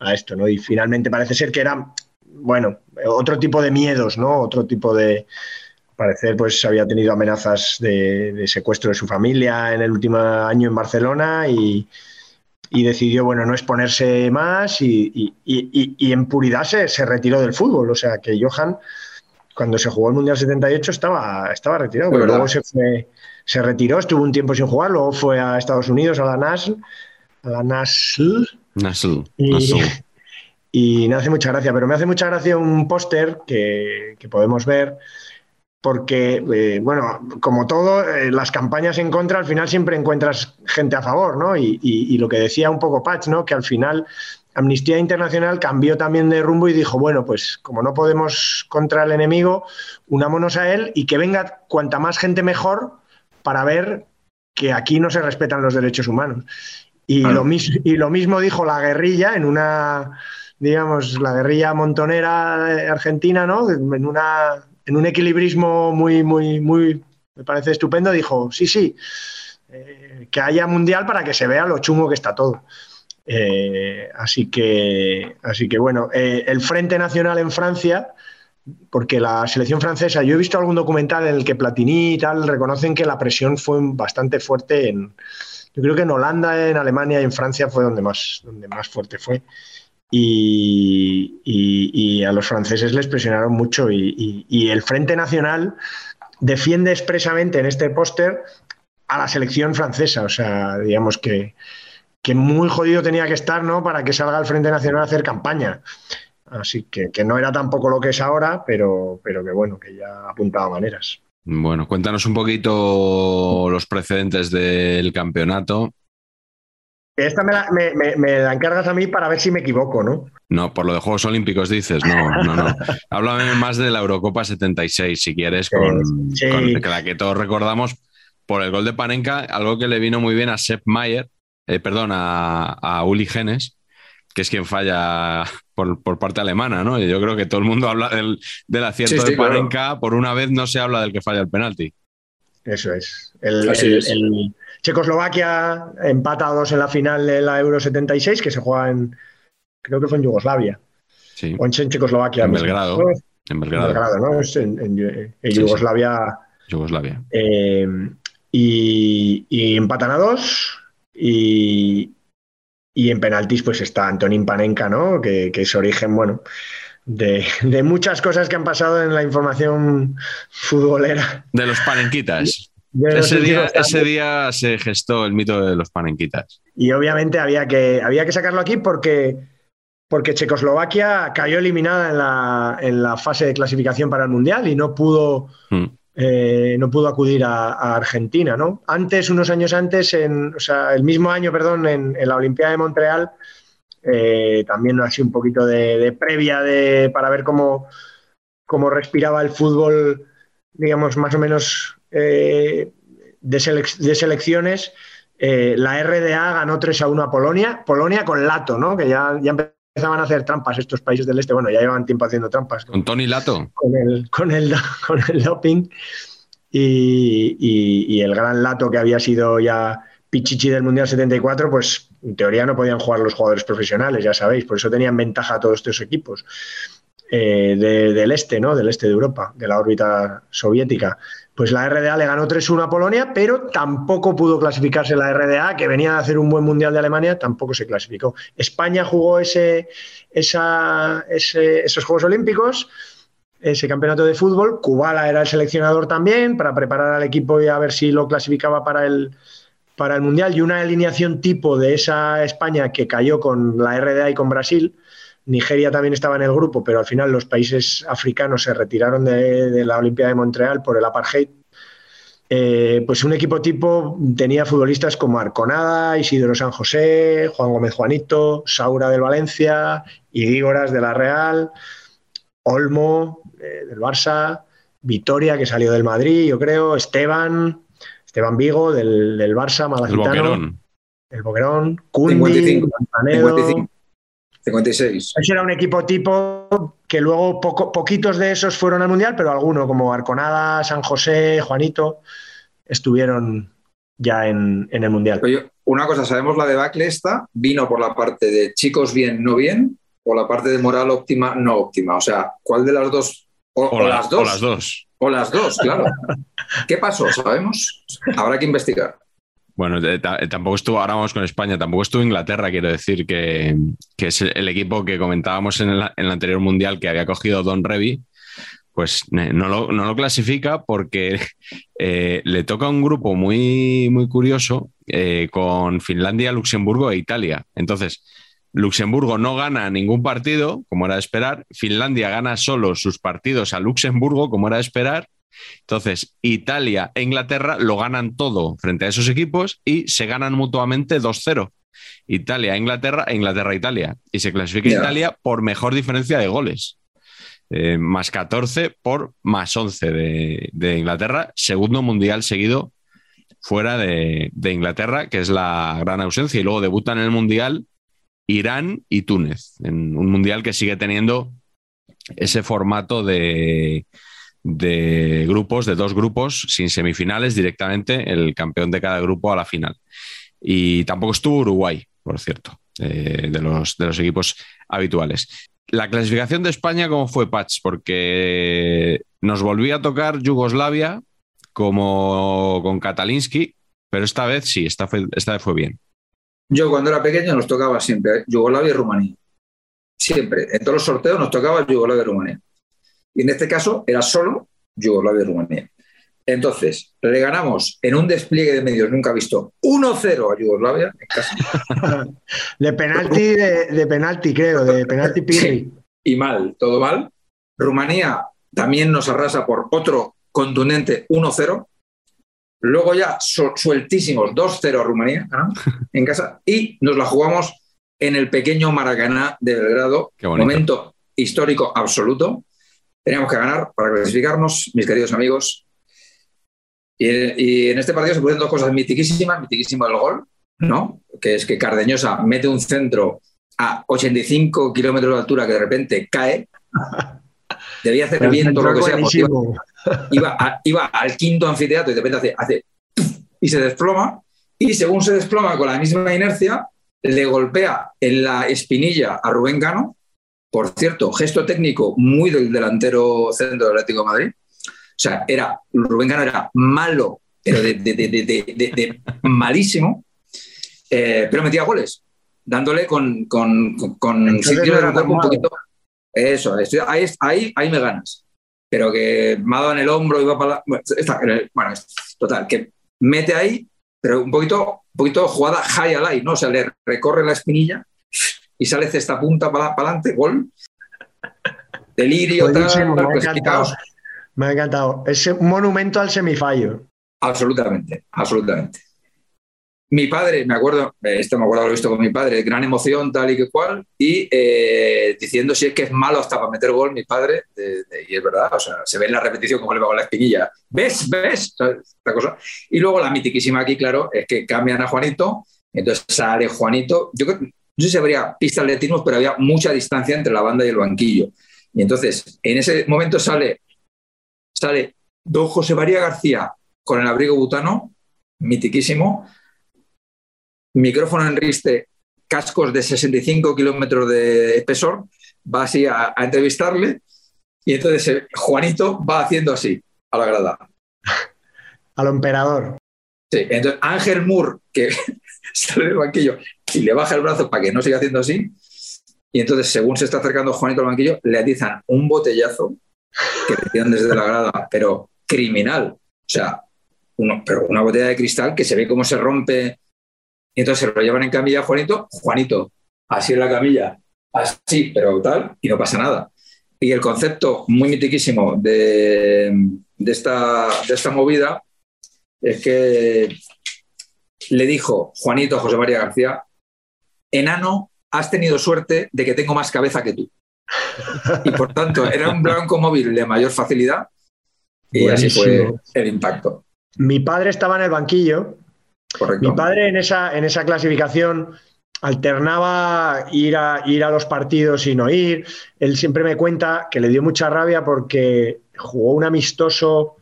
a esto, ¿no? Y finalmente parece ser que era, bueno, otro tipo de miedos, ¿no? Otro tipo de. Parecer, pues había tenido amenazas de, de secuestro de su familia en el último año en Barcelona y, y decidió, bueno, no exponerse más y, y- y- y en puridad se, se retiró del fútbol. O sea, que Johan, cuando se jugó el Mundial 78, estaba, estaba retirado, pero luego se, fue- se retiró, estuvo un tiempo sin jugar, luego fue a Estados Unidos, a la NASL, a la NASL, Nasl, y, Nasl. y me hace mucha gracia, pero me hace mucha gracia un póster que, que podemos ver, porque, eh, bueno, como todo, eh, las campañas en contra, al final siempre encuentras gente a favor, ¿no? Y, y- y lo que decía un poco Patch, ¿no? Que al final Amnistía Internacional cambió también de rumbo y dijo, bueno, pues como no podemos contra el enemigo, unámonos a él y que venga cuanta más gente mejor para ver que aquí no se respetan los derechos humanos. Y, Claro. lo, mis- y lo mismo dijo la guerrilla en una, digamos, la guerrilla montonera eh, argentina, ¿no? En, una, en un equilibrismo muy, muy, muy, me parece estupendo, dijo, sí, sí, eh, que haya mundial para que se vea lo chungo que está todo. Eh, así que, así que bueno, eh, el Frente Nacional en Francia porque la selección francesa, yo he visto algún documental en el que Platini y tal reconocen que la presión fue bastante fuerte en, yo creo que en Holanda, en Alemania y en Francia fue donde más, donde más fuerte fue. Y, a los franceses les presionaron mucho y, y, el Frente Nacional defiende expresamente en este póster a la selección francesa. O sea, digamos que, que muy jodido tenía que estar ¿no? para que salga el Frente Nacional a hacer campaña. Así que, que no era tampoco lo que es ahora, pero, pero que bueno, que ya apuntaba maneras. Bueno, cuéntanos un poquito los precedentes del campeonato. Esta me la, encargas a mí para ver si me equivoco, ¿no? No, por lo de Juegos Olímpicos dices, no, no, no. *laughs* Háblame más de la Eurocopa 76, si quieres, con, la que todos recordamos por el gol de Panenka, algo que le vino muy bien a Sepp Mayer, eh, perdón, a, a Uli Genes, que es quien falla por, parte alemana, ¿no? Yo creo que todo el mundo habla del, del acierto de Panenka, por una vez no se habla del que falla el penalti. Eso es. El, Checoslovaquia empata a dos en la final de la Euro 76, que se juega en, creo que fue en Yugoslavia. Sí. O en Checoslovaquia. En Belgrado. En Belgrado. ¿no? en, Yugoslavia. Yugoslavia. Eh, y, y empatan a dos. Y, y en penaltis, pues está Antonín Panenka, ¿no? Que, es origen, bueno, de, muchas cosas que han pasado en la información futbolera. De los panenquitas. ese, día, ese día se gestó el mito de los panenquitas. Y obviamente había que, había que sacarlo aquí porque, porque Checoslovaquia cayó eliminada en la, en la fase de clasificación para el Mundial y no pudo. Hmm. Eh, no pudo acudir a, Argentina, ¿no? Antes, unos años antes, en, o sea, el mismo año, perdón, en, la Olimpiada de Montreal, eh, también así un poquito de, previa de, para ver cómo, cómo, respiraba el fútbol, digamos, más o menos eh, de, selecciones. la RDA ganó 3 a 1 a Polonia, Polonia con Lato, ¿no? Que ya, ya empezaban a hacer trampas estos países del este. Bueno, ya llevan tiempo haciendo trampas. ¿Con Tony Lato? Con el, con el, *laughs* con el doping. Y, el gran Lato que había sido ya Pichichi del Mundial 74, pues en teoría no podían jugar los jugadores profesionales, ya sabéis. Por eso tenían ventaja todos estos equipos. Eh, del este, ¿no? Del este de Europa, de la órbita soviética. Pues la RDA le ganó 3-1 a Polonia, pero tampoco pudo clasificarse la RDA, que venía a hacer un buen mundial de Alemania, tampoco se clasificó. España jugó ese, esos Juegos Olímpicos, ese campeonato de fútbol. Kubala era el seleccionador también para preparar al equipo y a ver si lo clasificaba para el, para el mundial. Y una alineación tipo de esa España que cayó con la RDA y con Brasil Nigeria también estaba en el grupo, pero al final los países africanos se retiraron de, la Olimpiada de Montreal por el apartheid. Eh, pues un equipo tipo tenía futbolistas como Arconada, Isidro San José, Juan Gómez Juanito, Saura del Valencia, Igígoras de la Real, Olmo eh, del Barça, Vitoria que salió del Madrid, yo creo, Esteban, Esteban Vigo del, Barça, Malacitano, el Boquerón, el Boquerón Cundi, 56. Ese era un equipo tipo que luego poquitos de esos fueron al Mundial, pero algunos como Arconada, San José, Juanito, estuvieron ya en, el Mundial. una cosa, sabemos la debacle esta, vino por la parte de chicos bien, no bien, o la parte de moral óptima, no óptima. O sea, ¿cuál de las dos? O, las dos. O las dos. O las dos, claro. ¿Qué pasó? ¿Sabemos? Habrá que investigar. Bueno, tampoco estuvo, ahora vamos con España, tampoco estuvo Inglaterra, quiero decir que, es el equipo que comentábamos en el, anterior mundial que había cogido Don Revy, pues no lo, clasifica porque *laughs* eh, le toca un grupo muy, muy curioso eh, con Finlandia, Luxemburgo e Italia. Entonces, Luxemburgo no gana ningún partido, como era de esperar, Finlandia gana solo sus partidos a Luxemburgo, como era de esperar, entonces, Italia e Inglaterra lo ganan todo frente a esos equipos y se ganan mutuamente 2-0. Italia, Inglaterra e Inglaterra, Italia. Y se clasifica Italia por mejor diferencia de goles. Eh, más 14 por más 11 de, Inglaterra, segundo mundial seguido fuera de, de, Inglaterra, que es la gran ausencia. Y luego debutan en el mundial Irán y Túnez, en un mundial que sigue teniendo ese formato de, de grupos, de dos grupos, sin semifinales, directamente el campeón de cada grupo a la final. Y tampoco estuvo Uruguay, por cierto, eh, de, los, de los equipos habituales. La clasificación de España, ¿cómo fue, Patch? Porque nos volvía a tocar Yugoslavia como con Katalinsky, pero esta vez sí, esta, fue, esta vez fue bien. Yo cuando era pequeño nos tocaba siempre. Yugoslavia y Rumanía. Siempre. En todos los sorteos nos tocaba Yugoslavia y Rumanía. Y en este caso era solo Yugoslavia y Rumanía. Entonces, le ganamos en un despliegue de medios nunca visto 1-0 a Yugoslavia en casa. *laughs* de penalti, de, de, penalti, creo, de penalti Pirri. Sí, y mal, todo mal. Rumanía también nos arrasa por otro contundente 1-0. Luego ya sueltísimos 2-0 Rumanía *laughs* en casa y nos la jugamos en el pequeño Maracaná de Belgrado. Momento histórico absoluto. Teníamos que ganar para clasificarnos, mis queridos amigos. Y, en este partido se pusieron dos cosas mitiquísimas. Mitiquísimo el gol, ¿no? Que es que Cardeñosa mete un centro a 85 kilómetros de altura que de repente cae. *laughs* Debía hacer viento lo que sea. Iba, iba, al quinto anfiteatro y de repente hace, y se desploma. Y según se desploma con la misma inercia, le golpea en la espinilla a Rubén Gano. Por cierto, gesto técnico muy del delantero centro del Atlético de Madrid. O sea, era, Rubén Gano era malo, pero de, malísimo, eh, pero metía goles, dándole con, con, con, sitio de un poquito. Eso, ahí, ahí, ahí me ganas. Pero que me ha dado en el hombro y va para la, bueno, bueno, total, que mete ahí, pero un poquito, un poquito jugada high alive, ¿no? O sea, le recorre la espinilla y sale esta punta para, adelante, gol. Delirio, tal, me, ha encantado. me ha encantado. Es un monumento al semifallo. Absolutamente, absolutamente. Mi padre, me acuerdo, esto me acuerdo lo visto con mi padre, gran emoción, tal y que cual, y eh, diciendo si es que es malo hasta para meter gol mi padre, y es verdad, o sea, se ve en la repetición como le va con la espinilla, ¿ves? ¿Ves? Esta cosa. Y luego la mitiquísima aquí, claro, es que cambian a Juanito, entonces sale Juanito, yo creo, no sé si habría pistas de atletismo, pero había mucha distancia entre la banda y el banquillo. Y entonces, en ese momento sale, sale don José María García con el abrigo butano, mitiquísimo, micrófono en riste, cascos de 65 kilómetros de espesor, va así a, entrevistarle y entonces eh, Juanito va haciendo así, a la grada. *laughs* A lo emperador. Sí, entonces Ángel Moore, que *laughs* sale del banquillo y le baja el brazo para que no siga haciendo así, y entonces según se está acercando Juanito al banquillo, le atizan un botellazo que le tiran desde la grada, pero criminal. O sea, uno, pero una botella de cristal que se ve cómo se rompe y entonces se lo llevan en camilla a Juanito, Juanito, así en la camilla, así, pero tal, y no pasa nada. Y el concepto muy mitiquísimo de, esta, de esta movida es que le dijo Juanito a José María García, enano, has tenido suerte de que tengo más cabeza que tú. Y por tanto, era un blanco móvil de mayor facilidad y así fue el impacto. Mi padre estaba en el banquillo mi padre en esa, en esa clasificación alternaba ir a, ir a los partidos y no ir. Él siempre me cuenta que le dio mucha rabia porque jugó un amistoso,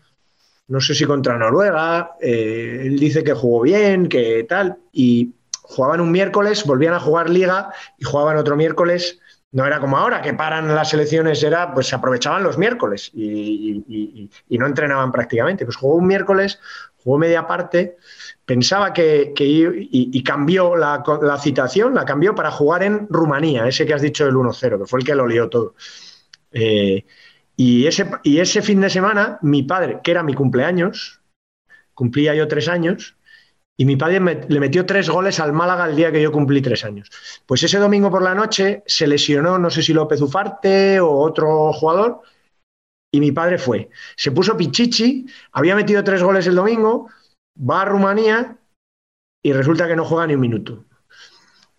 no sé si contra Noruega, eh, él dice que jugó bien, que tal, y jugaban un miércoles, volvían a jugar liga y jugaban otro miércoles. No era como ahora, que paran las elecciones, era, pues se aprovechaban los miércoles y, y no entrenaban prácticamente. Pues jugó un miércoles, jugó media parte pensaba que, y, cambió la, citación, la cambió para jugar en Rumanía, ese que has dicho del 1-0, que fue el que lo lió todo. Eh, y, ese, y ese fin de semana, mi padre, que era mi cumpleaños, cumplía yo tres años, y mi padre le metió tres goles al Málaga el día que yo cumplí tres años. Pues ese domingo por la noche se lesionó, no sé si López Ufarte o otro jugador, y mi padre fue. Se puso pichichi, había metido tres goles el domingo, va a Rumanía y resulta que no juega ni un minuto.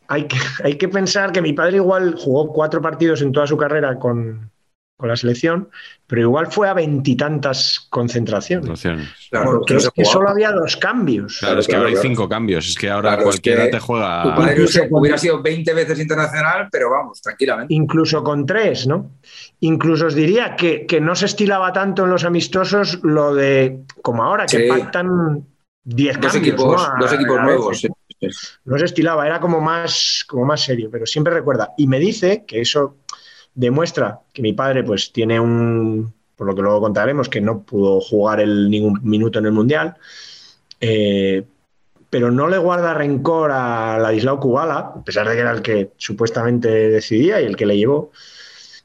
Hay que, *laughs* hay que pensar que mi padre igual jugó cuatro partidos en toda su carrera con, la selección, pero igual fue a veintitantas concentraciones. porque es que solo había dos cambios. Claro, es que ahora hay cinco cambios. Es que ahora cualquiera te juega. Tu padre hubiera sido 20 veces internacional, pero vamos, tranquilamente. Incluso con tres, ¿no? Incluso os diría que, no se estilaba tanto en los amistosos lo de, como ahora, que pactan 10 dos equipos, dos equipos nuevos. No se estilaba, era como más, como más serio, pero siempre recuerda. Y me dice que eso demuestra que mi padre pues tiene un, por lo que luego contaremos, que no pudo jugar el, ningún minuto en el Mundial, eh, pero no le guarda rencor a Ladislao Kubala, a pesar de que era el que supuestamente decidía y el que le llevó,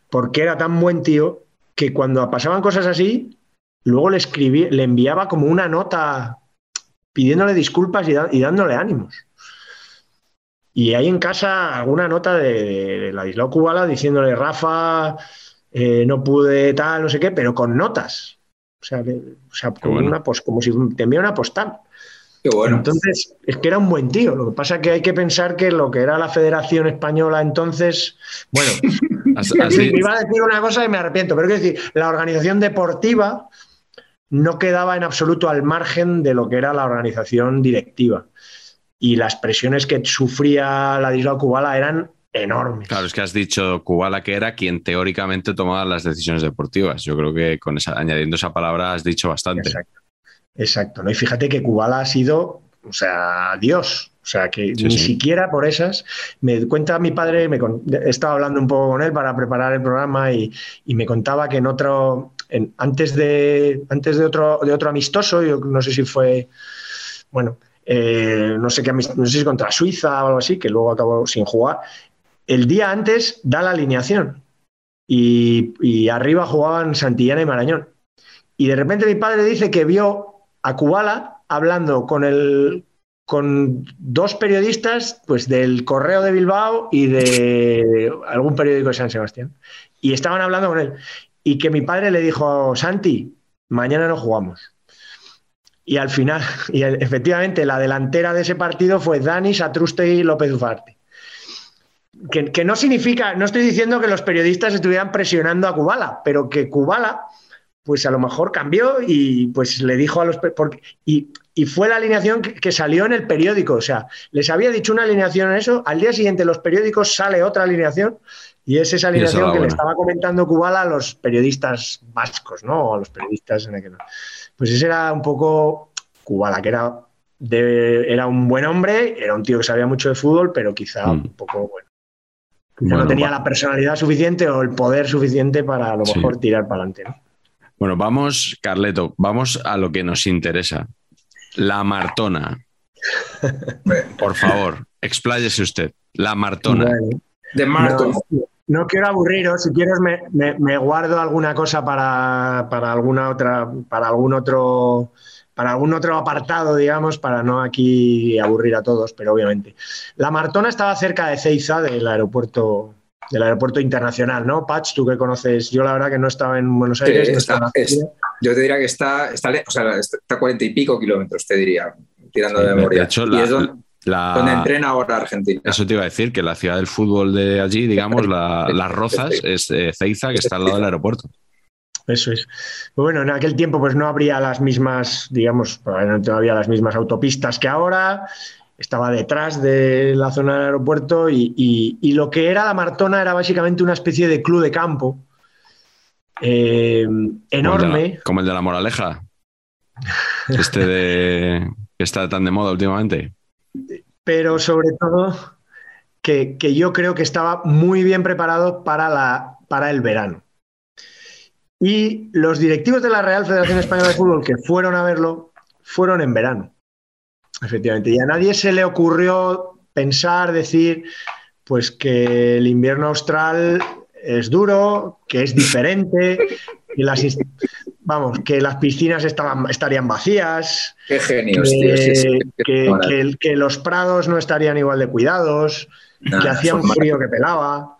porque era tan buen tío que cuando pasaban cosas así, luego le, escribía, le enviaba como una nota pidiéndole disculpas y, y dándole ánimos. Y hay en casa alguna nota de, de Ladislao Kubala diciéndole, Rafa, eh, no pude tal, no sé qué, pero con notas. O sea, de, o sea bueno. una, pues, como si te enviara una postal. Qué bueno. Entonces, es que era un buen tío. Lo que pasa es que hay que pensar que lo que era la Federación Española entonces, bueno, *laughs* Así- me *laughs* iba a decir una cosa y me arrepiento, pero quiero decir, la organización deportiva no quedaba en absoluto al margen de lo que era la organización directiva. Y las presiones que sufría Ladislao Kubala eran enormes. Claro, es que has dicho Kubala que era quien teóricamente tomaba las decisiones deportivas. Yo creo que con esa, añadiendo esa palabra has dicho bastante. Exacto. Exacto, ¿no? Y fíjate que Kubala ha sido, o sea, Dios. O sea, que Sí, ni sí. siquiera por esas. Me cuenta mi padre, me con- he estado hablando un poco con él para preparar el programa y, y me contaba que en otro, antes, de, antes de, otro, de otro amistoso, yo no sé si fue, bueno, eh, no sé qué no sé si contra Suiza o algo así, que luego acabó sin jugar. El día antes da la alineación y, y arriba jugaban Santillana y Marañón. Y de repente mi padre dice que vio a Kubala hablando con el con dos periodistas pues del Correo de Bilbao y de algún periódico de San Sebastián y estaban hablando con él y que mi padre le dijo Santi mañana no jugamos y al final *laughs* y efectivamente la delantera de ese partido fue Dani Satruste y López Ufarte. Que, no significa, no estoy diciendo que los periodistas estuvieran presionando a Kubala, pero que Kubala pues a lo mejor cambió y pues le dijo a los... Porque, y, y, fue la alineación que, que, salió en el periódico, o sea, les había dicho una alineación en eso, al día siguiente los periódicos sale otra alineación y es esa alineación que buena. le estaba comentando Kubala a los periodistas vascos, ¿no? O a los periodistas en aquel... Pues ese era un poco Kubala, que era, de, era un buen hombre, era un tío que sabía mucho de fútbol, pero quizá mm. un poco, bueno, quizá bueno, no tenía va. la personalidad suficiente o el poder suficiente para a lo mejor sí. tirar para adelante, ¿no? Bueno, vamos, Carleto, vamos a lo que nos interesa. La Martona. *laughs* Por favor, expláyese usted. La Martona. Bueno, de Martona. No, no, quiero aburriros, si quieres me, me, me guardo alguna cosa para, para, alguna otra, para algún otro para algún otro apartado, digamos, para no aquí aburrir a todos, pero obviamente. La Martona estaba cerca de Ceiza, del aeropuerto del aeropuerto internacional, ¿no? Patch, tú que conoces, yo la verdad que no estaba en Buenos Aires. Sí, no está, es, yo te diría que está, está, o sea, está a cuarenta y pico kilómetros, te diría, tirando sí, de memoria. De hecho, y la, es donde, la, donde, entrena ahora Argentina. Eso te iba a decir, que la ciudad del fútbol de allí, digamos, la, Las Rozas, es eh, Ceiza, que está al lado del aeropuerto. Eso es. Bueno, en aquel tiempo pues no habría las mismas, digamos, probablemente no había las mismas autopistas que ahora estaba detrás de la zona del aeropuerto y, y, y, lo que era la Martona era básicamente una especie de club de campo eh, enorme. Como el, la, como el, de la Moraleja. Este de que está tan de moda últimamente. Pero sobre todo que, que yo creo que estaba muy bien preparado para, la, para el verano. Y los directivos de la Real Federación Española de Fútbol que fueron a verlo fueron en verano. Efectivamente, y a nadie se le ocurrió pensar, decir, pues que el invierno austral es duro, que es diferente, que las, vamos, que las piscinas estaban, estarían vacías, Qué genios, que, tío, sí, sí, que, que, que, los prados no estarían igual de cuidados, que hacía un frío que pelaba,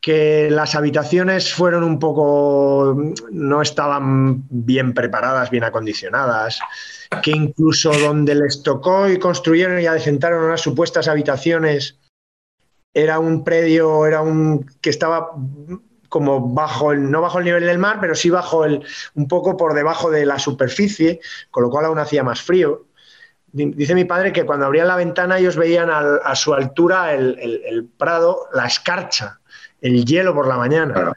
que las habitaciones fueron un poco, no estaban bien preparadas, bien acondicionadas que incluso donde les tocó y construyeron y adecentaron unas supuestas habitaciones, era un predio, era un que estaba como bajo el, no bajo el nivel del mar, pero sí bajo el, un poco por debajo de la superficie, con lo cual aún hacía más frío. Dice mi padre que cuando abrían la ventana ellos veían a, a su altura el, el, el, prado, la escarcha, el hielo por la mañana claro.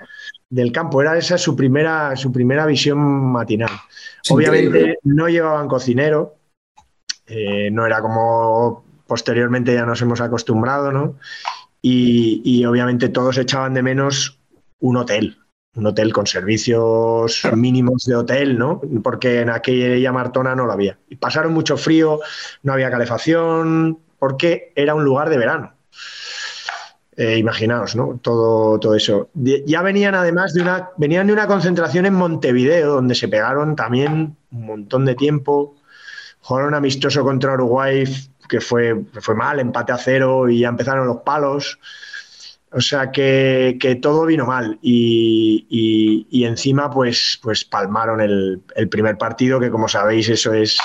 del campo. Era esa su primera, su primera visión matinal. Obviamente increíble. no llevaban cocinero, eh, no era como posteriormente ya nos hemos acostumbrado, ¿no? Y, y, obviamente todos echaban de menos un hotel, un hotel con servicios mínimos de hotel, ¿no? Porque en aquella Martona no lo había. Y pasaron mucho frío, no había calefacción, porque era un lugar de verano. Eh, imaginaos, ¿no? Todo, todo eso. Ya venían además de una, venían de una concentración en Montevideo, donde se pegaron también un montón de tiempo. Jugaron amistoso contra Uruguay, que fue, fue mal, empate a cero y ya empezaron los palos. O sea que, todo vino mal y, encima pues, pues palmaron el, el, primer partido, que como sabéis eso es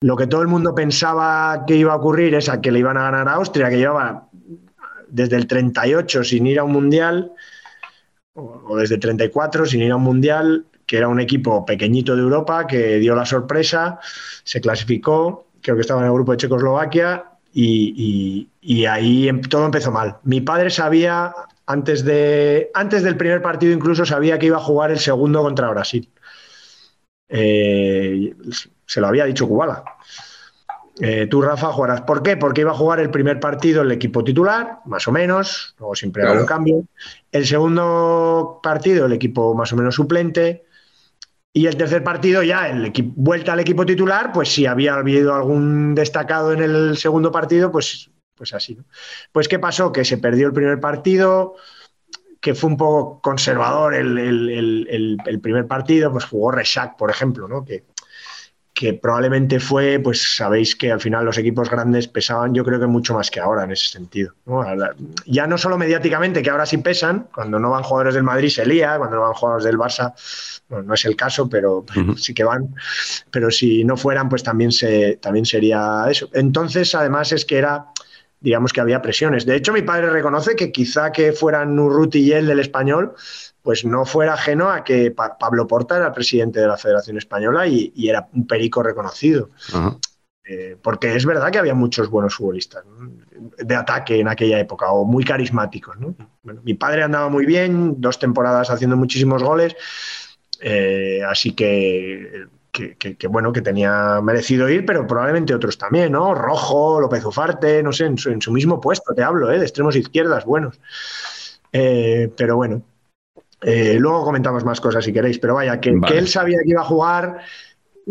lo que todo el mundo pensaba que iba a ocurrir, es a que le iban a ganar a Austria, que llevaba desde el 38 sin ir a un mundial, o desde el 34 sin ir a un mundial, que era un equipo pequeñito de Europa que dio la sorpresa, se clasificó, creo que estaba en el grupo de Checoslovaquia, y, ahí em, todo empezó mal. Mi padre sabía, antes, de, antes del primer partido incluso, sabía que iba a jugar el segundo contra Brasil. Eh, se lo había dicho Kubala. Eh, tú, Rafa, jugarás. ¿Por qué? Porque iba a jugar el primer partido el equipo titular, más o menos, luego siempre claro. un cambio. El segundo partido el equipo más o menos suplente. Y el tercer partido ya, el vuelta al equipo titular, pues si había habido algún destacado en el segundo partido, pues, pues así. Pues ¿qué pasó? Que se perdió el primer partido, que fue un poco conservador el, el primer partido, pues jugó Resac, por ejemplo, ¿no? Que probablemente fue, pues sabéis que al final los equipos grandes pesaban, yo creo que mucho más que ahora en ese sentido. Ya no solo mediáticamente, que ahora sí pesan, cuando no van jugadores del Madrid se lía, cuando no van jugadores del Barça, no es el caso, pero *laughs* sí que van, pero si no fueran, pues también, se, también sería eso. Entonces, además es que era, digamos que había presiones. De hecho, mi padre reconoce que quizá que fueran Urruti y él del español, pues no fuera ajeno a que Pablo Porta era presidente de la Federación Española y, era un perico reconocido. Eh, porque es verdad que había muchos buenos futbolistas de ataque en aquella época o muy carismáticos. mi padre andaba muy bien, dos temporadas haciendo muchísimos goles, eh, así que, bueno, que tenía merecido ir, pero probablemente otros también, ¿no? Rojo, López Ufarte, no sé, en su, mismo puesto, te hablo, ¿eh? de extremos izquierdas buenos. pero bueno, eh, luego comentamos más cosas si queréis, pero vaya, que, él sabía que iba a jugar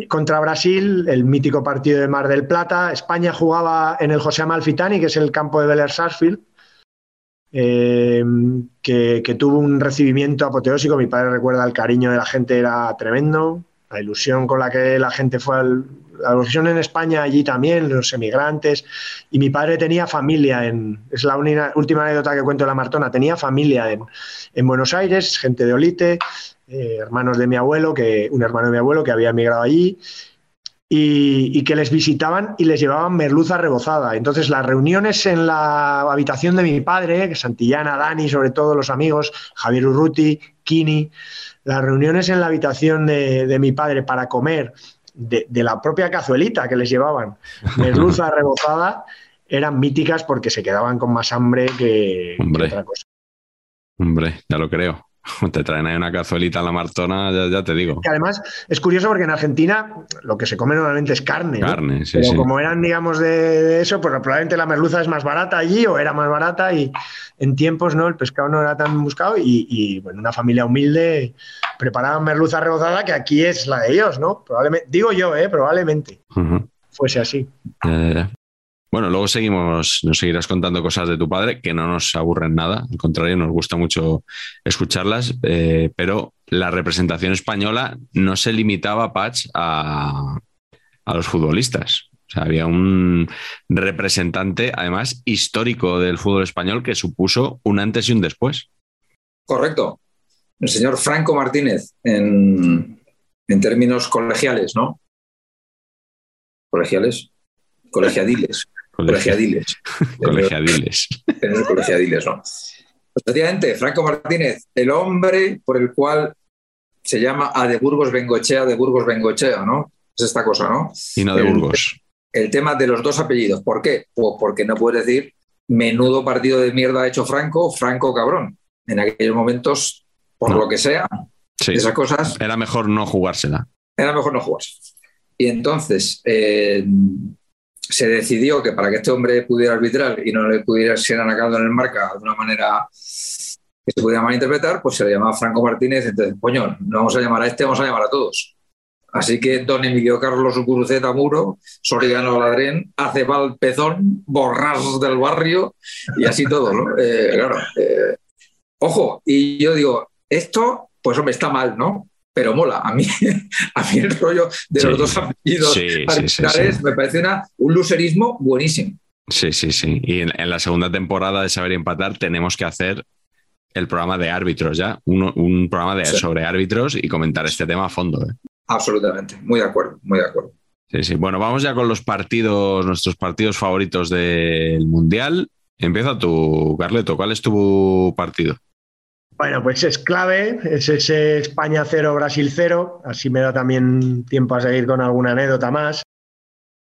contra Brasil, el mítico partido de Mar del Plata. España jugaba en el José Amalfitani, que es el campo de Bel Sarsfield, eh, que, que, tuvo un recibimiento apoteósico. Mi padre recuerda el cariño de la gente, era tremendo. La ilusión con la que la gente fue al, la evolución en España allí también, los emigrantes. Y mi padre tenía familia en. Es la última anécdota que cuento de la Martona. Tenía familia en, en Buenos Aires, gente de Olite, eh, hermanos de mi abuelo, que, un hermano de mi abuelo que había emigrado allí. Y, que les visitaban y les llevaban merluza rebozada. Entonces, las reuniones en la habitación de mi padre, Santillana, Dani, sobre todo los amigos, Javier Urruti, Kini, las reuniones en la habitación de, de mi padre para comer de, la propia cazuelita que les llevaban, merluza *laughs* rebozada, eran míticas porque se quedaban con más hambre que, otra cosa. Hombre, ya lo creo. *laughs* Te traen ahí una cazuelita en la martona, ya, te digo. además es curioso porque en Argentina lo que se come normalmente es carne. Carne, sí, Pero como eran, digamos, de, eso, pues probablemente la merluza es más barata allí o era más barata y en tiempos no el pescado no era tan buscado y, bueno, una familia humilde preparaban merluza rebozada que aquí es la de ellos, ¿no? Probablemente, digo yo, ¿eh? Probablemente fuese así. Bueno, luego seguimos, nos seguirás contando cosas de tu padre que no nos aburren nada, al contrario, nos gusta mucho escucharlas, eh, pero la representación española no se limitaba, Patch, a, a los futbolistas. O sea, había un representante, además, histórico del fútbol español que supuso un antes y un después. Correcto. El señor Franco Martínez, en, en términos colegiales, ¿no? Colegiales, colegiadiles. Colegiadiles. *laughs* colegiadiles. colegiadiles, ¿no? Efectivamente, Franco Martínez, el hombre por el cual se llama a de Burgos Bengochea, de Burgos Bengochea, ¿no? Es esta cosa, ¿no? Y no de Burgos. El, tema de los dos apellidos. ¿Por qué? Pues porque no puedes decir menudo partido de mierda ha hecho Franco, Franco cabrón. En aquellos momentos, por lo que sea, esas cosas. Era mejor no jugársela. Era mejor no jugarse. Y entonces, eh, se decidió que para que este hombre pudiera arbitrar y no le pudiera ser anacado en el marca de una manera que se podía malinterpretar, pues se le llamaba Franco Martínez, entonces, coño, no vamos a llamar a este, vamos a llamar a todos. Así que don Emilio Carlos Ucuruceta Muro, Soriano Ladrén, Acebal Pezón, Borras del Barrio y así todo, ¿no? Eh, claro. Eh, ojo, y yo digo, esto, pues hombre, está mal, ¿no? Pero mola. A mí, *laughs* a mí el rollo de los dos apellidos sí, me parece una, un lucerismo buenísimo. Sí, sí, sí. Y en, la segunda temporada de Saber Empatar tenemos que hacer el programa de árbitros ya, un, programa de, sobre árbitros y comentar este tema a fondo. ¿eh? Absolutamente, muy de acuerdo, muy de acuerdo. Sí, sí. Bueno, vamos ya con los partidos, nuestros partidos favoritos del Mundial. Empieza tú, Carleto, ¿cuál es tu partido? Bueno, pues es clave, es ese España 0, Brasil 0, así me da también tiempo a seguir con alguna anécdota más.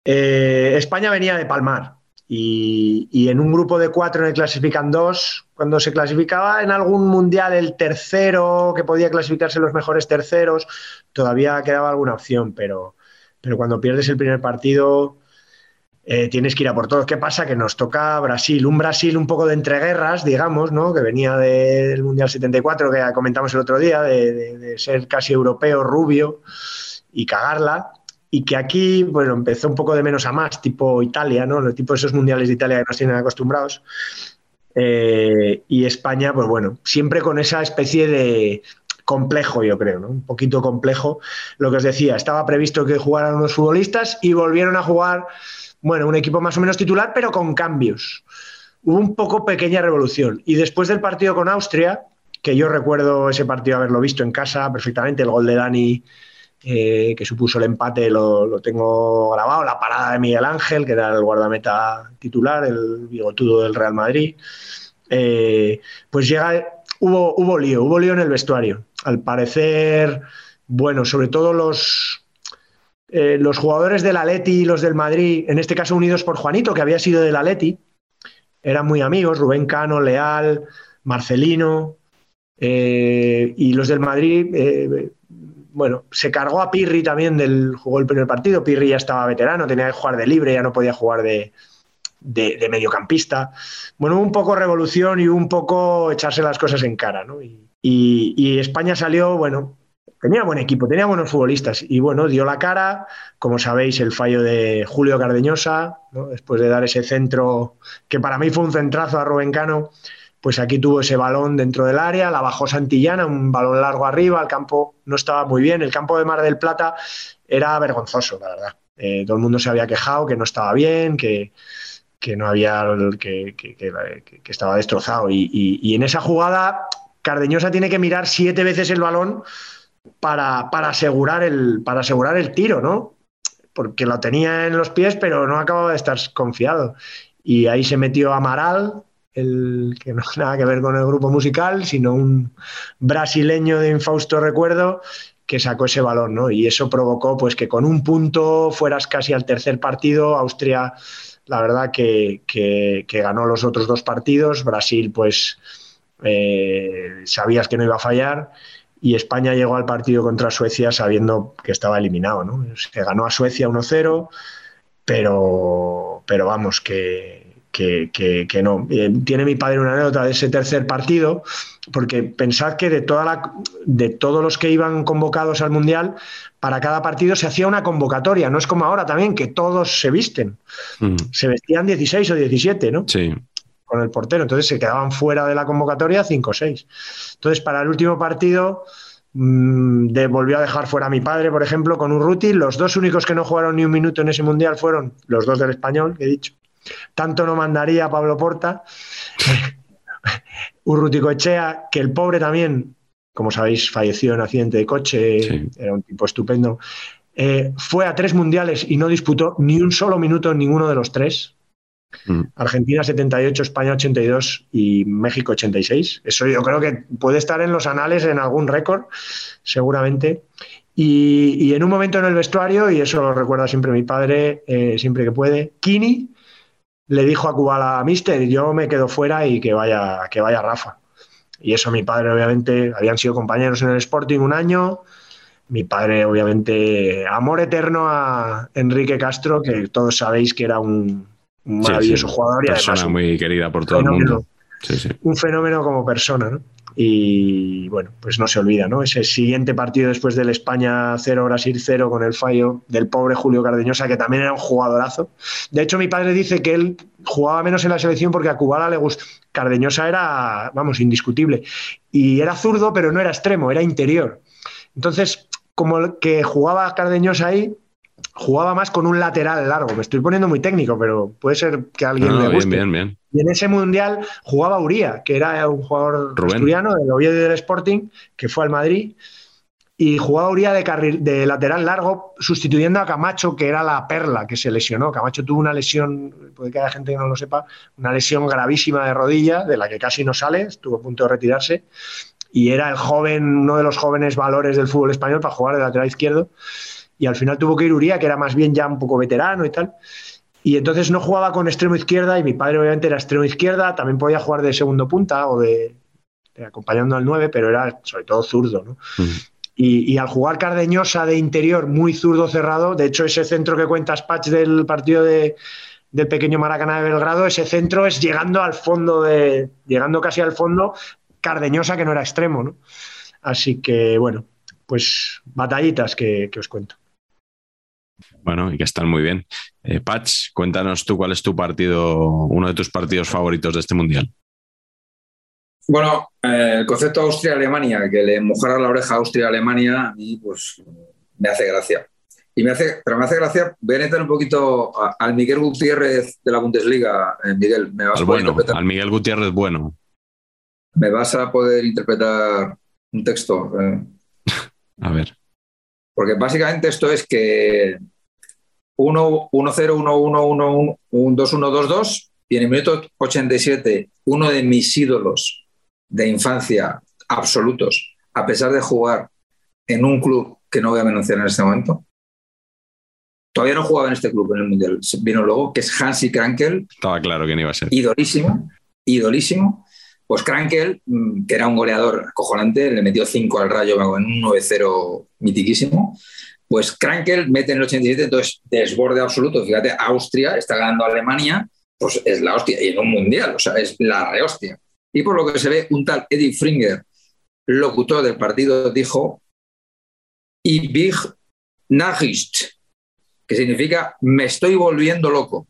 Eh, España venía de palmar y, y, en un grupo de cuatro en clasifican dos, cuando se clasificaba en algún mundial el tercero, que podía clasificarse los mejores terceros, todavía quedaba alguna opción, pero, pero cuando pierdes el primer partido eh, tienes que ir a por todos. ¿Qué pasa? Que nos toca Brasil, un Brasil un poco de entreguerras, digamos, ¿no? que venía del Mundial 74, que comentamos el otro día, de, ser casi europeo, rubio y cagarla y que aquí, bueno, empezó un poco de menos a más, tipo Italia, ¿no? El tipo de esos mundiales de Italia que nos tienen acostumbrados. Eh, y España, pues bueno, siempre con esa especie de complejo, yo creo, ¿no? Un poquito complejo. Lo que os decía, estaba previsto que jugaran unos futbolistas y volvieron a jugar, bueno, un equipo más o menos titular, pero con cambios. Hubo un poco pequeña revolución. Y después del partido con Austria, que yo recuerdo ese partido haberlo visto en casa perfectamente, el gol de Dani eh, que supuso el empate, lo, tengo grabado, la parada de Miguel Ángel, que era el guardameta titular, el bigotudo del Real Madrid. Eh, pues llega, hubo, hubo lío, hubo lío en el vestuario. Al parecer, bueno, sobre todo los, eh, los jugadores del Atleti y los del Madrid, en este caso unidos por Juanito, que había sido del Atleti, eran muy amigos, Rubén Cano, Leal, Marcelino, y los del Madrid bueno, se cargó a Pirri también del jugó el primer partido. Pirri ya estaba veterano, tenía que jugar de libre, ya no podía jugar de, mediocampista. Bueno, un poco revolución y un poco echarse las cosas en cara, ¿no? Y, España salió, bueno, tenía buen equipo, tenía buenos futbolistas y bueno, dio la cara, como sabéis, el fallo de Julio Cardeñosa, después de dar ese centro que para mí fue un centrazo a Rubén Cano pues aquí tuvo ese balón dentro del área, la bajó Santillana, un balón largo arriba, el campo no estaba muy bien, el campo de Mar del Plata era vergonzoso, la verdad. Eh, todo el mundo se había quejado que no estaba bien, que, no había, que, que estaba destrozado. Y, en esa jugada, Cardeñosa tiene que mirar siete veces el balón para, para, asegurar, el, para asegurar el tiro, ¿no? Porque lo tenía en los pies, pero no acababa de estar confiado. Y ahí se metió Amaral, el que no tiene nada que ver con el grupo musical, sino un brasileño de infausto recuerdo que sacó ese balón, ¿no? Y eso provocó pues que con un punto fueras casi al tercer partido, Austria la verdad que, ganó los otros dos partidos, Brasil pues eh, sabías que no iba a fallar y España llegó al partido contra Suecia sabiendo que estaba eliminado, ¿no? Se ganó a Suecia 1-0, pero, pero vamos, que, que, no. Eh, tiene mi padre una anécdota de ese tercer partido, porque pensad que de, toda la, de todos los que iban convocados al Mundial, para cada partido se hacía una convocatoria, no es como ahora también, que todos se visten. Mm. Se vestían 16 o 17, ¿no? Sí. Con el portero, entonces se quedaban fuera de la convocatoria 5 o 6. Entonces, para el último partido mm, volvió a dejar fuera a mi padre, por ejemplo, con un Ruti. Los dos únicos que no jugaron ni un minuto en ese mundial fueron los dos del español, que he dicho, tanto no mandaría Pablo Porta. *laughs* Urrutico Echea, que el pobre también, como sabéis, falleció en accidente de coche, era un tipo estupendo. Eh, fue a tres mundiales y no disputó ni un solo minuto en ninguno de los tres. Mm. Argentina 78, España 82 y México 86. Eso yo creo que puede estar en los anales en algún récord, seguramente. Y, en un momento en el vestuario, y eso lo recuerda siempre mi padre, eh, siempre que puede, Kini le dijo a Kubala, Mister, yo me quedo fuera y que vaya, que vaya Rafa. Y eso mi padre, obviamente, habían sido compañeros en el Sporting un año. Mi padre, obviamente, amor eterno a Enrique Castro, que todos sabéis que era un, maravilloso jugador. Y persona muy querida por todo el mundo. Sí, sí. un fenómeno como persona, ¿no? Y bueno, pues no se olvida, ¿no? Ese siguiente partido después del España 0 Brasil 0 con el fallo del pobre Julio Cardeñosa, que también era un jugadorazo. De hecho, mi padre dice que él jugaba menos en la selección porque a Cubala le gustó. Cardeñosa era, vamos, indiscutible. Y era zurdo, pero no era extremo, era interior. Entonces, como el que jugaba Cardeñosa ahí, jugaba más con un lateral largo. Me estoy poniendo muy técnico, pero puede ser que a alguien No, le bien, guste. bien, bien. Y en ese mundial jugaba Uría, que era un jugador Rubén. asturiano del Oviedo y del Sporting, que fue al Madrid. Y jugaba Uría de, carril- de lateral largo, sustituyendo a Camacho, que era la perla, que se lesionó. Camacho tuvo una lesión, puede que haya gente que no lo sepa, una lesión gravísima de rodilla, de la que casi no sale, estuvo a punto de retirarse. Y era el joven, uno de los jóvenes valores del fútbol español para jugar de lateral izquierdo. Y al final tuvo que ir Uría, que era más bien ya un poco veterano y tal. Y entonces no jugaba con extremo izquierda y mi padre obviamente era extremo izquierda, también podía jugar de segundo punta o de, de acompañando al 9, pero era sobre todo zurdo. ¿no? Mm. Y, y al jugar Cardeñosa de interior, muy zurdo cerrado, de hecho ese centro que cuenta Spatch del partido de, del pequeño Maracaná de Belgrado, ese centro es llegando al fondo, de, llegando casi al fondo, Cardeñosa que no era extremo. ¿no? Así que bueno, pues batallitas que, que os cuento. Bueno, y que están muy bien. Eh, Patch, cuéntanos tú cuál es tu partido, uno de tus partidos favoritos de este mundial. Bueno, eh, el concepto Austria-Alemania, que le mojara la oreja a Austria-Alemania, a mí pues me hace gracia. Y me hace, pero me hace gracia, voy a necesitar un poquito al Miguel Gutiérrez de la Bundesliga. Eh, Miguel, me vas, Al a poder bueno, interpretar- al Miguel Gutiérrez bueno. me vas a poder interpretar un texto. eh, *laughs* A ver. Porque básicamente esto es que 1-0, 1-1, 1-1, 2-1, 2-2, y en el minuto 87, uno de mis ídolos de infancia absolutos, a pesar de jugar en un club que no voy a mencionar en este momento, todavía no jugaba en este club en el Mundial, vino luego, que es Hansi Krankel, Estaba claro quién iba a ser. idolísimo, idolísimo. Pues Krankel, mm, que era un goleador acojonante, le metió 5 al Rayo en un 9-0 mitiquísimo. Pues Krankel mete en el 87, entonces desborde absoluto. Fíjate, Austria está ganando a Alemania, pues es la hostia, y en un mundial, o sea, es la rehostia. Y por lo que se ve, un tal Eddie Fringer, locutor del partido, dijo: Y Big Nachricht, que significa me estoy volviendo loco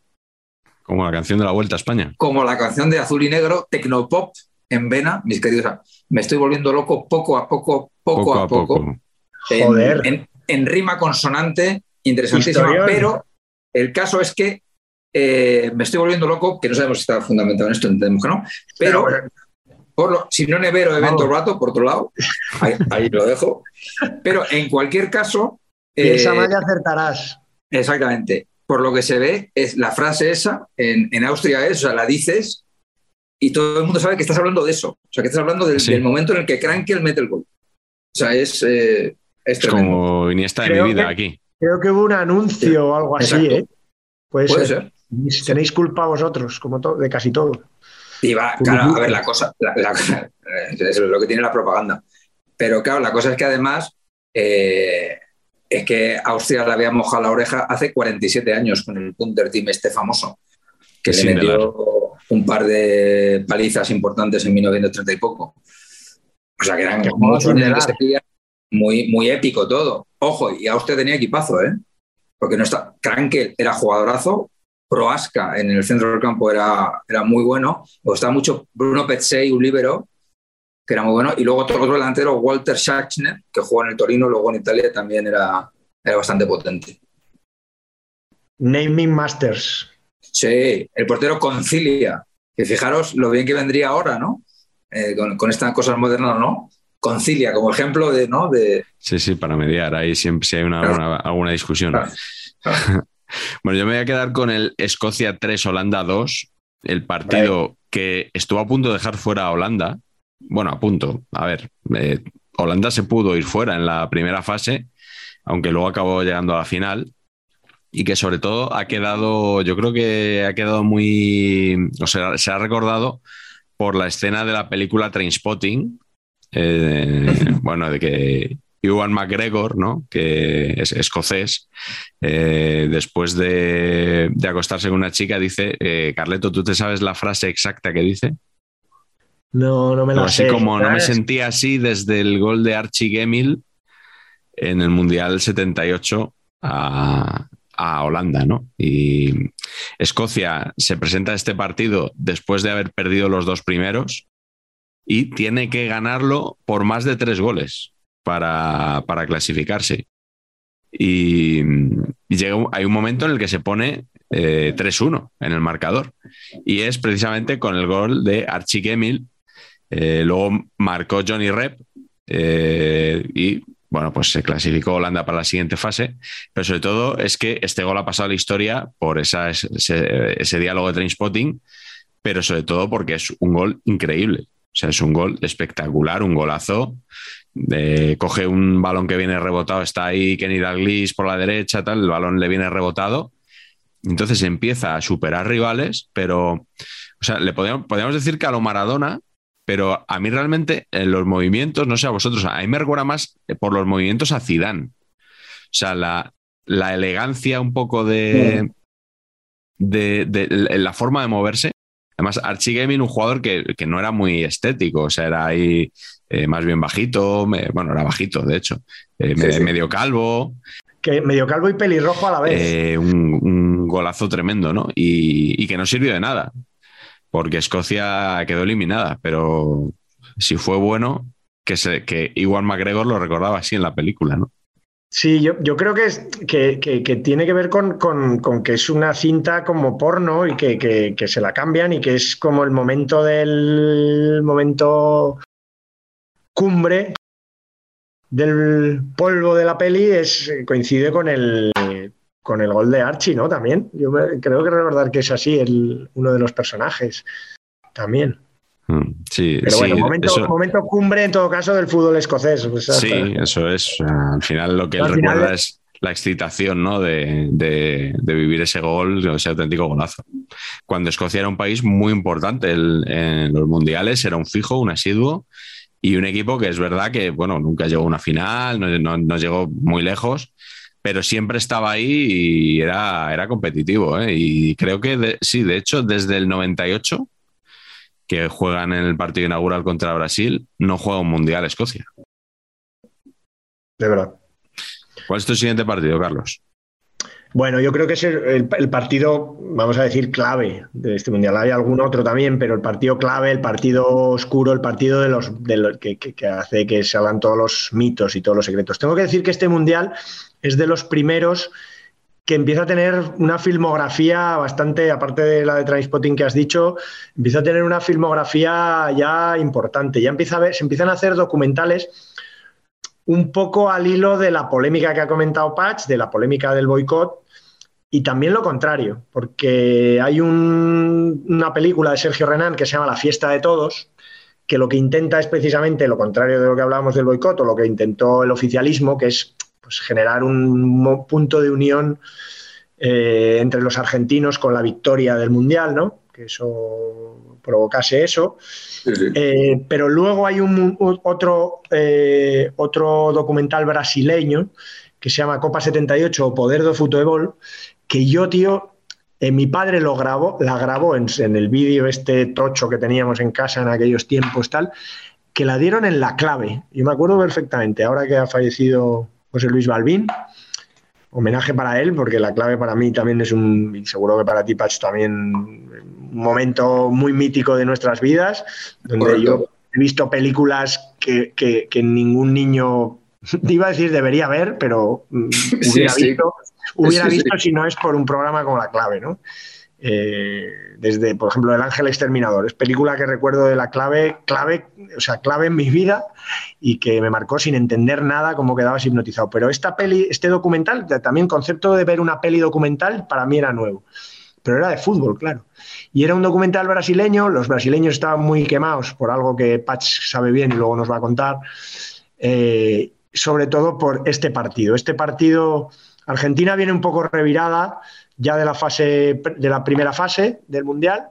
Como la canción de la Vuelta a España. como la canción de Azul y Negro, Tecnopop en vena, mis queridos. Me estoy volviendo loco poco a poco, poco, a poco. En, Joder. en- en rima consonante, interesantísima. Pero el caso es que eh, me estoy volviendo loco, que no sabemos si está fundamentado en esto, entendemos que no. Pero, Pero, por lo, si no nevero evento Vamos. rato, por otro lado, ahí, ahí lo dejo. Pero en cualquier caso. eh, mal y acertarás. Exactamente. Por lo que se ve, es la frase esa en, en Austria es, o sea, la dices y todo el mundo sabe que estás hablando de eso. O sea, que estás hablando del, Sí. del momento en el que Krankel mete el gol. O sea, es, eh, es Es como Iniesta de Creo mi vida que- aquí. Creo que hubo un anuncio o algo así, Exacto. ¿eh? Puede, Puede ser. ser. Tenéis- culpa vosotros, como de casi todo. Y va, claro, a ver, la cosa, la- la- *laughs* es lo que tiene la propaganda. Pero claro, la cosa es que además eh, es que Austria le había mojado la oreja hace 47 años con el Punter Team este famoso, que le metió un par de palizas importantes en 1930 y poco. O sea, que eran muchos muy, muy épico todo. Ojo, y Austria tenía equipazo, ¿eh? Porque no está. Krankel era jugadorazo, Proasca en el centro del campo era, era muy bueno. Me gustaba mucho Bruno Petzey, un líbero, que era muy bueno. Y luego otro, otro delantero, Walter Schachner, que jugó en el Torino, luego en Italia también era, era bastante potente. Naming Masters. Sí, el portero Concilia, que fijaros lo bien que vendría ahora, ¿no? Eh, con, con estas cosas modernas, ¿no? Concilia, como ejemplo de, ¿no? De, Sí, sí, para mediar. Ahí siempre si hay una, Claro. una- alguna discusión. Claro. *laughs* Bueno, yo me voy a quedar con el Escocia 3, Holanda 2, el partido que estuvo a punto de dejar fuera a Holanda. Bueno, a punto. A ver, eh, Holanda se pudo ir fuera en la primera fase, aunque luego acabó llegando a la final. Y que sobre todo ha quedado, yo creo que ha quedado muy, o sea, se ha recordado por la escena de la película Trainspotting, eh, bueno, de que Ewan McGregor, ¿no? que es escocés, eh, después de, de acostarse con una chica, dice, eh, Carleto, ¿tú te sabes la frase exacta que dice? No, no me la así sé. como no me sentía así desde el gol de Archie Gemmill en el Mundial 78 a, a Holanda, ¿no? Y Escocia se presenta a este partido después de haber perdido los dos primeros y tiene que ganarlo por más de tres goles para, para clasificarse. Y, llega hay un momento en el que se pone eh, 3-1 en el marcador. Y es precisamente con el gol de Archie Gemmill. Eh, luego marcó Johnny Rep eh, y bueno, pues se clasificó Holanda para la siguiente fase. Pero sobre todo es que este gol ha pasado a la historia por ese diálogo de Trainspotting, pero sobre todo porque es un gol increíble. O sea, es un gol espectacular, un golazo. Eh, coge un balón que viene rebotado, está ahí Kenny Dalglish por la derecha, tal, el balón le viene rebotado. Entonces empieza a superar rivales, pero, o sea, le podríamos, podríamos decir que a lo Maradona, pero a mí realmente en los movimientos, no sé a vosotros, a mí me recuerda más por los movimientos a Zidane. O sea, la, la elegancia un poco de, de, de la forma de moverse. Además, Archie Gaming, un jugador que, que, no era muy estético, o sea, era ahí eh, más bien bajito, me, bueno, era bajito, de hecho, eh, sí, sí. medio calvo. Que medio calvo y pelirrojo a la vez. Eh, un, un, golazo tremendo, ¿no? Y, y, que no sirvió de nada, porque Escocia quedó eliminada, pero si fue bueno, que, se, que McGregor lo recordaba así en la película, ¿no? Sí, yo, creo que, es, que, que, que, tiene que ver con, que es una cinta como porno y que, se la cambian y que es como el momento del momento cumbre del polvo de la peli es, coincide con el, con el gol de Archie, ¿no? También. Yo creo que recordar que es así el, uno de los personajes también. Sí, Pero sí, bueno, momento, eso, momento, cumbre en todo caso del fútbol escocés. Pues sí, eso es. Al final lo que él recuerda es la excitación ¿no? de, de, de, vivir ese gol, ese auténtico golazo. Cuando Escocia era un país muy importante el, en los mundiales, era un fijo, un asiduo y un equipo que es verdad que bueno, nunca llegó a una final, no, no, no llegó muy lejos, pero siempre estaba ahí y era, era competitivo. ¿eh? Y creo que de, sí, de hecho, desde el 98 que juegan en el partido inaugural contra Brasil, no juega un mundial Escocia. De verdad. ¿Cuál es tu siguiente partido, Carlos? Bueno, yo creo que es el, partido, vamos a decir, clave de este mundial. Hay algún otro también, pero el partido clave, el partido oscuro, el partido de los, de los que, que, que, hace que todos los mitos y todos los secretos. Tengo que decir que este mundial es de los primeros que empieza a tener una filmografía bastante, aparte de la de Transpotting que has dicho, empieza a tener una filmografía ya importante. Ya empieza a ver, se empiezan a hacer documentales un poco al hilo de la polémica que ha comentado Patch, de la polémica del boicot, y también lo contrario, porque hay un, una película de Sergio Renan que se llama La fiesta de todos, que lo que intenta es precisamente lo contrario de lo que hablábamos del boicot o lo que intentó el oficialismo, que es pues, generar un punto de unión eh, entre los argentinos con la victoria del Mundial, ¿no? Que eso provocase eso. Sí, sí. Eh, pero luego hay un, otro, eh, otro documental brasileño que se llama Copa 78 o Poder do Futebol, que yo, tío, eh, mi padre lo grabó, la grabó en, en el vídeo este tocho que teníamos en casa en aquellos tiempos, tal, que la dieron en la clave. Yo me acuerdo perfectamente, ahora que ha fallecido José Luis Balbín, homenaje para él, porque la clave para mí también es un, y seguro que para ti, Pach, también un momento muy mítico de nuestras vidas, donde Correcto. yo he visto películas que, que, que, ningún niño, *laughs* iba a decir debería ver, pero sí, hubiera sí. visto, hubiera sí, visto si no es por un programa como La Clave, ¿no? Eh, desde, por ejemplo, El Ángel Exterminador. Es película que recuerdo de la clave, clave, o sea, clave en mi vida y que me marcó sin entender nada cómo quedabas hipnotizado. Pero esta peli, este documental, también concepto de ver una peli documental, para mí era nuevo. Pero era de fútbol, claro. Y era un documental brasileño, los brasileños estaban muy quemados por algo que Patch sabe bien y luego nos va a contar, eh, sobre todo por este partido. Este partido, Argentina viene un poco revirada, ya de la fase de la primera fase del mundial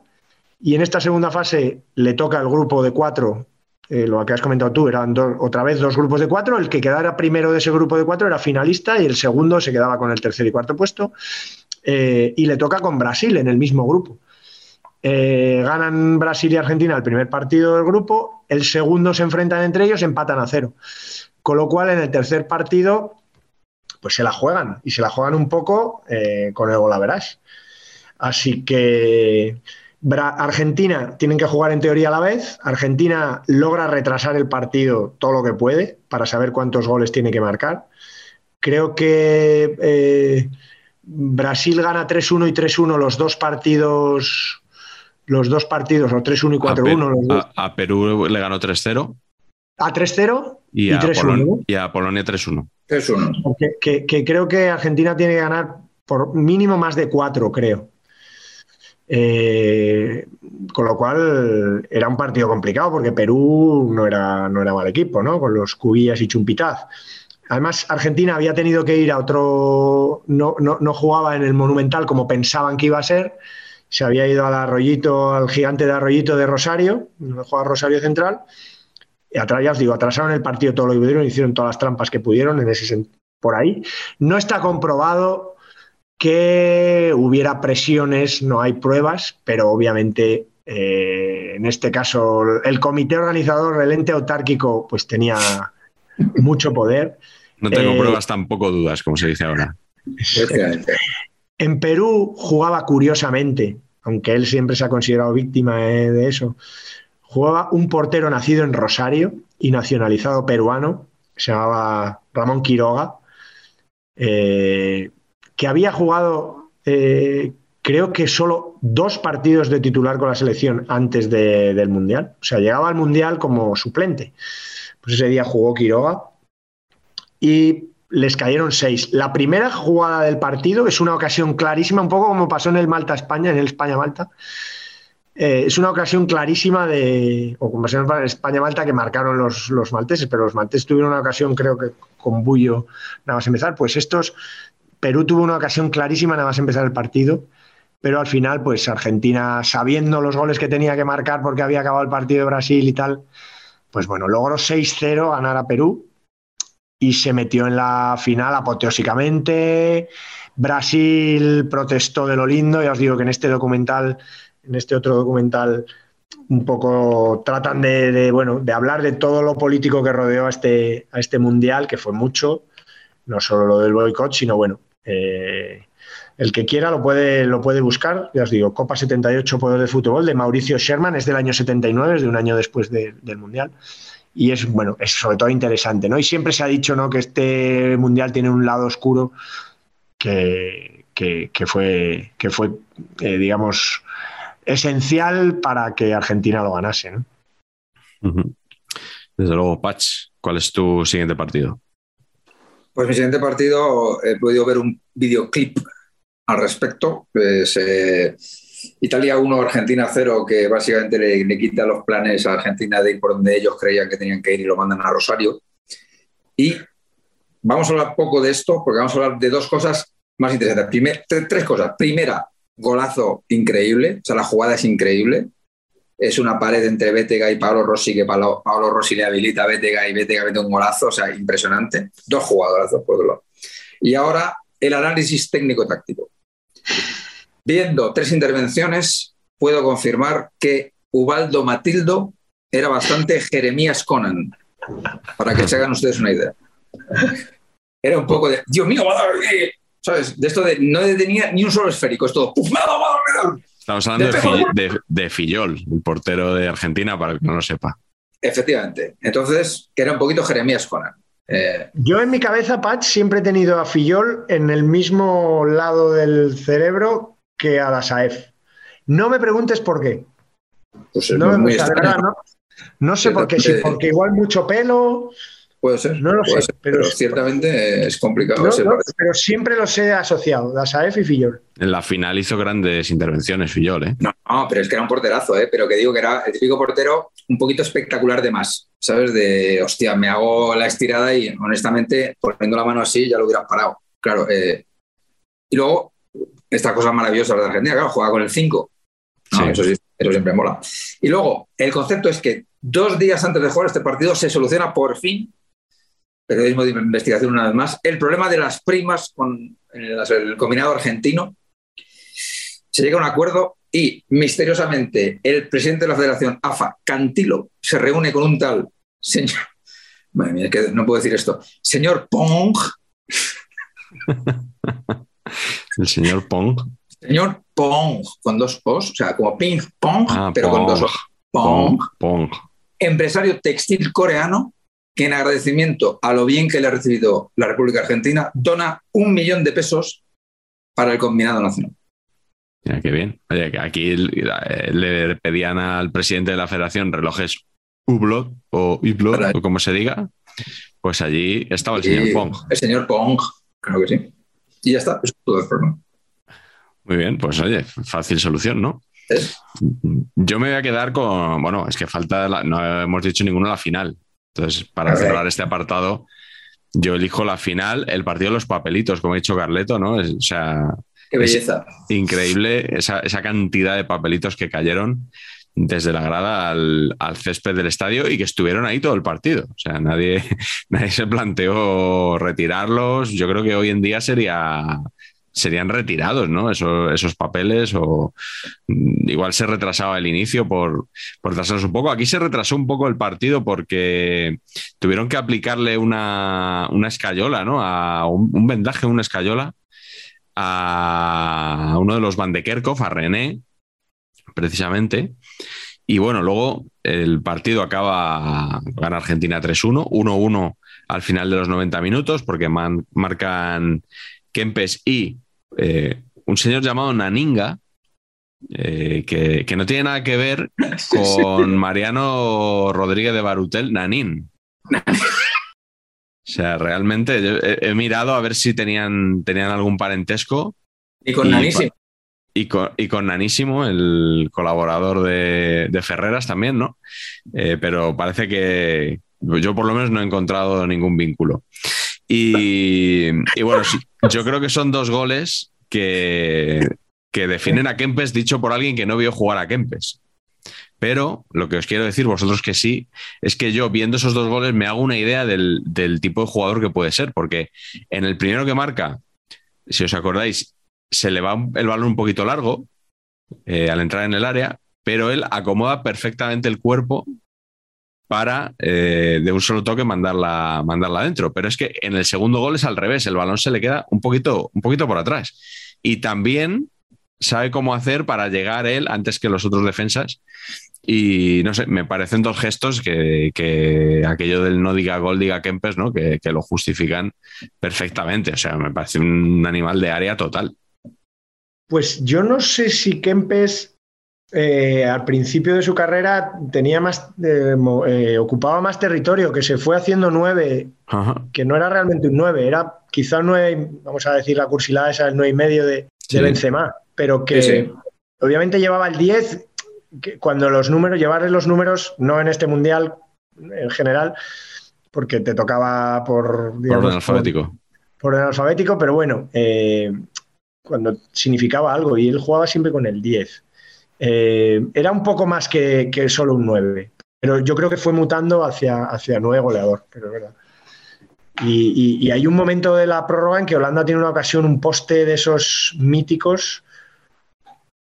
y en esta segunda fase le toca el grupo de cuatro eh, lo que has comentado tú eran otra vez dos grupos de cuatro el que quedara primero de ese grupo de cuatro era finalista y el segundo se quedaba con el tercer y cuarto puesto eh, y le toca con Brasil en el mismo grupo eh, ganan Brasil y Argentina el primer partido del grupo, el segundo se enfrentan entre ellos, empatan a cero. Con lo cual, en el tercer partido, pues se la juegan y se la juegan un poco eh, con el golaveras. Así que Argentina tienen que jugar en teoría a la vez. Argentina logra retrasar el partido todo lo que puede para saber cuántos goles tiene que marcar. Creo que eh, Brasil gana 3-1 y 3-1 los dos partidos, los dos partidos, o 3-1 y 4-1. A, a, Perú le ganó 3-0. A 3-0 y, y, a Polonia, y a Polonia 3-1. 3-1. Que, que, que, creo que Argentina tiene que ganar por mínimo más de 4, creo. Eh, con lo cual era un partido complicado porque Perú no era, no era mal equipo, ¿no? Con los Cubillas y Chumpitaz. Además, Argentina había tenido que ir a otro, no, no, no, jugaba en el Monumental como pensaban que iba a ser, se había ido al Arroyito, al gigante de Arroyito de Rosario, no juega Rosario Central, atrás, ya os digo, atrasaron el partido todo lo que pudieron, hicieron todas las trampas que pudieron en ese por ahí. No está comprobado que hubiera presiones, no hay pruebas, pero obviamente eh, en este caso el comité organizador, el ente autárquico, pues tenía mucho poder. No tengo eh, pruebas, tampoco dudas, como se dice ahora. En Perú jugaba curiosamente, aunque él siempre se ha considerado víctima eh, de eso, jugaba un portero nacido en Rosario y nacionalizado peruano, se llamaba Ramón Quiroga, eh, que había jugado, eh, creo que solo dos partidos de titular con la selección antes de, del Mundial. O sea, llegaba al Mundial como suplente. Pues ese día jugó Quiroga y les cayeron seis. La primera jugada del partido es una ocasión clarísima, un poco como pasó en el Malta-España, en el España-Malta. Eh, es una ocasión clarísima de, o en España-Malta, que marcaron los, los, malteses, pero los malteses tuvieron una ocasión, creo que con Bullo, nada más empezar. Pues estos, Perú tuvo una ocasión clarísima nada más empezar el partido, pero al final, pues Argentina, sabiendo los goles que tenía que marcar porque había acabado el partido de Brasil y tal, pues bueno, logró 6-0 ganar a Perú y se metió en la final apoteósicamente. Brasil protestó de lo lindo, ya os digo que en este documental, en este otro documental, un poco tratan de, bueno, de hablar de todo lo político que rodeó a este, a este mundial, que fue mucho, no solo lo del boicot, sino bueno, eh, el que quiera lo puede, lo puede buscar, ya os digo, Copa 78 Poder de Fútbol de Mauricio Sherman, es del año 79, es de un año después de, del Mundial y es bueno, es sobre todo interesante, ¿no? Y siempre se ha dicho, ¿no? Que este mundial tiene un lado oscuro que, que, que fue, que fue eh, digamos, esencial para que Argentina lo ganase, ¿no? Desde luego, Patch, ¿cuál es tu siguiente partido? Pues mi siguiente partido he podido ver un videoclip al respecto. Pues, eh, Italia 1, Argentina 0, que básicamente le, le, quita los planes a Argentina de ir por donde ellos creían que tenían que ir y lo mandan a Rosario. Y vamos a hablar poco de esto porque vamos a hablar de dos cosas más interesantes. Primer, tres, tres cosas. Primera, golazo increíble, o sea, la jugada es increíble. Es una pared entre Bétega y Pablo Rossi, que Pablo, Pablo Rossi le habilita a Bétega y Bétega mete un golazo, o sea, impresionante. Dos jugadorazos, por otro lado. Y ahora el análisis técnico-táctico. Viendo tres intervenciones, puedo confirmar que Ubaldo Matildo era bastante Jeremías Conan, para que se hagan ustedes una idea. Era un poco de, Dios mío, va a dar... ¿Sabes? De esto de no detenía ni un solo esférico, es todo, ¡puf, me me! Estamos hablando de, de, de, Fillol, el portero de Argentina, para el que no lo sepa. Efectivamente. Entonces, que era un poquito Jeremías Conan. Eh... Yo en mi cabeza, Patch, siempre he tenido a Fillol en el mismo lado del cerebro que a la Saef. No me preguntes por qué. Pues no, muy, muy verdad, no, no, sé por qué, sí, porque igual mucho pelo. Puede ser. No lo puede sé, ser, pero, pero, ciertamente es complicado. No, no, pero siempre los he asociado, Dasaef y Fillol. En la final hizo grandes intervenciones Fillol, ¿eh? No, no, pero es que era un porterazo, ¿eh? Pero que digo que era el típico portero un poquito espectacular de más, ¿sabes? De, hostia, me hago la estirada y honestamente, poniendo la mano así, ya lo hubieras parado. Claro. Eh, y luego, esta cosa maravillosa de Argentina, claro, juega con el 5. No, sí. Eso, sí, eso siempre mola. Y luego, el concepto es que dos días antes de jugar este partido se soluciona por fin periodismo de investigación una vez más, el problema de las primas con el, el combinado argentino. Se llega a un acuerdo y misteriosamente el presidente de la Federación, AFA, Cantilo, se reúne con un tal señor, *laughs* madre mía, que no puedo decir esto, señor Pong, *laughs* El señor Pong. señor Pong, con dos O's, o sea, como ping pong, Ah, pero con dos. O's. Pong, Pong. empresario textil coreano que en agradecimiento a lo bien que le ha recibido la República Argentina, dona un millón de pesos para el combinado nacional. Mira, qué bien. Oye, que aquí eh, le pedían al presidente de la federación relojes Hublot o Hublot, Para- o como se diga. Pues allí estaba el señor Pong. El señor Pong, creo que sí. Y ya está, eso es todo el problema. Muy bien, pues oye, fácil solución, ¿no? Yo me voy a quedar con. Bueno, es que falta. la- no hemos dicho ninguno la final. Entonces, para cerrar este apartado, yo elijo la final, el partido de los papelitos, como ha dicho Carleto, ¿no? Es- o sea, Qué belleza. increíble esa, esa cantidad de papelitos que cayeron desde la grada al, al césped del estadio y que estuvieron ahí todo el partido. O sea, nadie, *laughs* nadie se planteó retirarlos. Yo creo que hoy en día sería, serían retirados, ¿no? Esos, papeles o mm, igual se retrasaba el inicio por, por un poco. Aquí se retrasó un poco el partido porque tuvieron que aplicarle una, una escayola, ¿no? A un, vendaje, una escayola a uno de los Van de Kerkhoff, a René, precisamente. Y bueno, luego el partido acaba, gana Argentina 3-1, 1-1 al final de los 90 minutos, porque marcan Kempes y eh, un señor llamado Naninga, eh, que, que no tiene nada que ver *laughs* con Mariano Rodríguez de Barutel, Nanín. O sea, realmente yo he, he mirado a ver si tenían, tenían algún parentesco Y con Y Nanísimo. y con, y con Nanísimo, el colaborador de, de Ferreras también, ¿no? Eh, pero parece que yo por lo menos no he encontrado ningún vínculo. Y, y bueno, sí, yo creo que son dos goles que, que definen a Kempes dicho por alguien que no vio jugar a Kempes. Pero lo que os quiero decir, vosotros que sí, es que yo viendo esos dos goles me hago una idea del, del tipo de jugador que puede ser, porque en el primero que marca, si os acordáis, se le va el balón un poquito largo eh, al entrar en el área, pero él acomoda perfectamente el cuerpo para eh, de un solo toque mandarla, mandarla adentro. Pero es que en el segundo gol es al revés, el balón se le queda un poquito, un poquito por atrás. Y también sabe cómo hacer para llegar él antes que los otros defensas. Y no sé, me parecen dos gestos que, que aquello del no diga gol, diga Kempes, ¿no? Que, que lo justifican perfectamente. O sea, me parece un animal de área total. Pues yo no sé si Kempes eh, al principio de su carrera tenía más, eh, eh, ocupaba más territorio, que se fue haciendo nueve, Ajá. que no era realmente un nueve, era quizá un nueve, vamos a decir la cursilada esa, el nueve y medio de. Benzema, pero que Sí, obviamente llevaba el 10, que cuando los números, llevarle los números, no en este mundial en general, porque te tocaba por, Por digamos, orden alfabético. por orden alfabético, pero bueno, cuando significaba algo y él jugaba siempre con el 10. Eh, era un poco más que, solo un 9, pero yo creo que fue mutando hacia, hacia 9 goleador. Y, hay un momento de la prórroga en que Holanda tiene una ocasión, un poste de esos míticos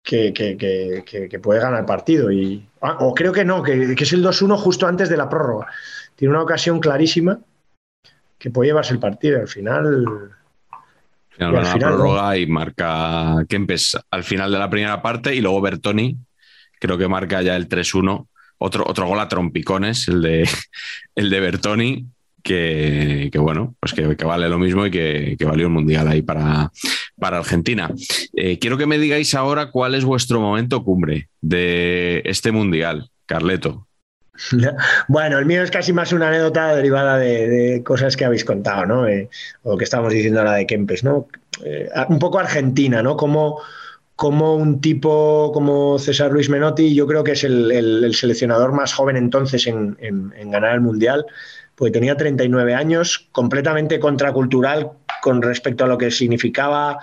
que, que- puede ganar el partido. Y, ah, o creo que no, que es el 2-1 justo antes de la prórroga. Tiene una ocasión clarísima que puede llevarse el partido. Al final, Final, Y al ¿no? prórroga y marca Kempes al final de la primera parte y luego Bertoni, creo que marca ya el 3-1. Otro, otro gol a trompicones, el de, *laughs* el de Bertoni, que, que bueno, pues que, que vale lo mismo y que, que valió un mundial ahí para, para Argentina. Eh, quiero que me digáis ahora cuál es vuestro momento cumbre de este mundial, Carleto. *laughs* Bueno, el mío es casi más una anécdota derivada de, cosas que habéis contado, ¿no? Eh, o que estábamos diciendo ahora de Kempes, ¿no? Eh, un poco Argentina, ¿no? Como, como un tipo como César Luis Menotti, yo creo que es el, el- el seleccionador más joven entonces en, ganar el Mundial, porque tenía 39 años, completamente contracultural con respecto a lo que significaba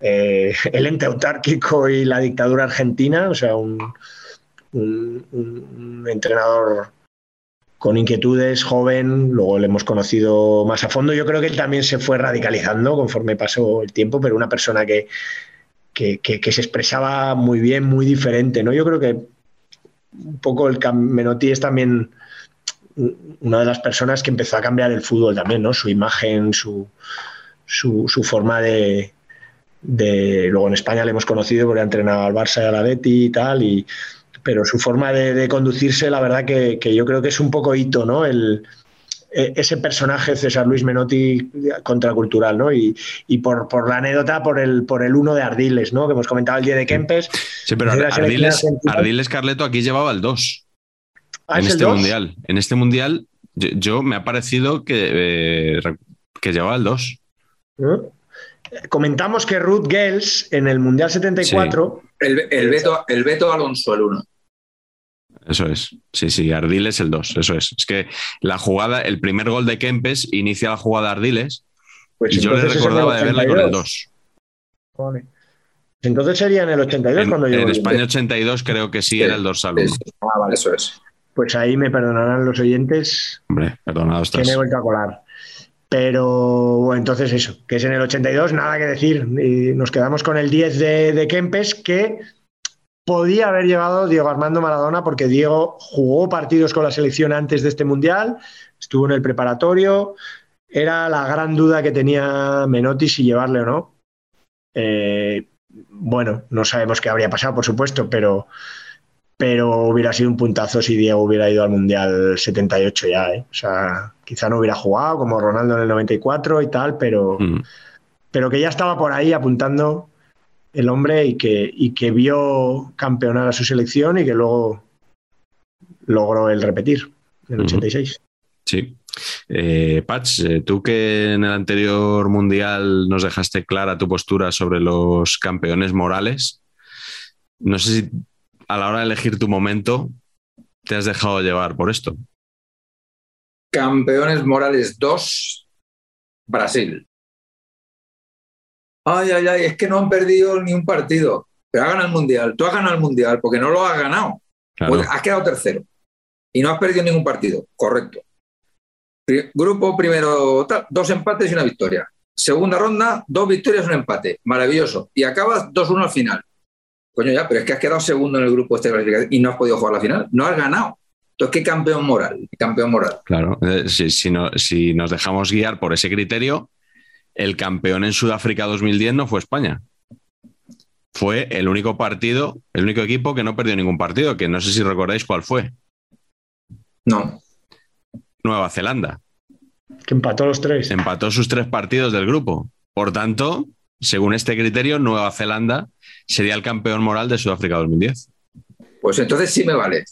eh, *laughs* el ente autárquico y la dictadura argentina, o sea, un, un- entrenador con inquietudes, joven, luego le hemos conocido más a fondo. Yo creo que él también se fue radicalizando conforme pasó el tiempo, pero una persona que, que, que, se expresaba muy bien, muy diferente, ¿no? Yo creo que un poco el Menotti es también una de las personas que empezó a cambiar el fútbol también, ¿no? Su imagen, su, su, forma de, Luego en España le hemos conocido porque ha entrenado al Barça y a la Betty y tal, y, pero su forma de, conducirse, la verdad que, que, yo creo que es un poco hito, ¿no? El, e, ese personaje César Luis Menotti contracultural, ¿no? Y, por, por, la anécdota, por el, por el uno de Ardiles, ¿no? Que hemos comentado el día de Kempes. Sí, pero Ardiles, Ardiles, Carleto aquí llevaba el 2. Ah, en este mundial. En este mundial, yo, me ha parecido que, eh, que llevaba el 2. ¿Eh? Comentamos que Ruth Gels en el Mundial 74. El, el, Beto, el Beto Alonso, el 1. Eso es. Sí, sí, Ardiles el 2, eso es. Es que la jugada, el primer gol de Kempes inicia la jugada Ardiles pues y yo le recordaba de verla con el 2. Entonces sería en el 82 cuando yo. En España 82 creo que sí, era el dorsal 1. Ah, vale, eso es. Pues ahí me perdonarán los oyentes. Hombre, perdonado estás. Que me he vuelto a colar. Pero bueno, entonces eso, que es en el 82, nada que decir. Y nos quedamos con el 10 de, de Kempes, que podía haber llevado Diego Armando Maradona porque Diego jugó partidos con la selección antes de este mundial, estuvo en el preparatorio, era la gran duda que tenía Menotti si llevarle o no. Eh, bueno, no sabemos qué habría pasado, por supuesto, pero, pero hubiera sido un puntazo si Diego hubiera ido al Mundial 78 ya. ¿eh? O sea, quizá no hubiera jugado como Ronaldo en el 94 y tal, pero, mm. pero que ya estaba por ahí apuntando el hombre y que, y que vio campeonar a su selección y que luego logró el repetir en el 86. Sí. Eh, Patch, eh, tú que en el anterior mundial nos dejaste clara tu postura sobre los campeones morales, no sé si a la hora de elegir tu momento te has dejado llevar por esto. Campeones morales 2, Brasil ay, ay, ay, es que no han perdido ni un partido, pero ha ganado el Mundial. Tú has ganado el Mundial porque no lo has ganado. has quedado tercero y no has perdido ningún partido. Correcto. Grupo primero, dos empates y una victoria. Segunda ronda, dos victorias y un empate. Maravilloso. Y acabas 2-1 al final. Coño, ya, pero es que has quedado segundo en el grupo este y no has podido jugar la final. No has ganado. Entonces, ¿qué campeón moral? Campeón moral. Claro, eh, si, si nos dejamos guiar por ese criterio, el campeón en Sudáfrica 2010 no fue España. Fue el único partido, el único equipo que no perdió ningún partido, que no sé si recordáis cuál fue. No. Nueva Zelanda. Que empató los tres. Empató sus tres partidos del grupo. Por tanto, según este criterio, Nueva Zelanda sería el campeón moral de Sudáfrica 2010. Pues entonces sí me vale.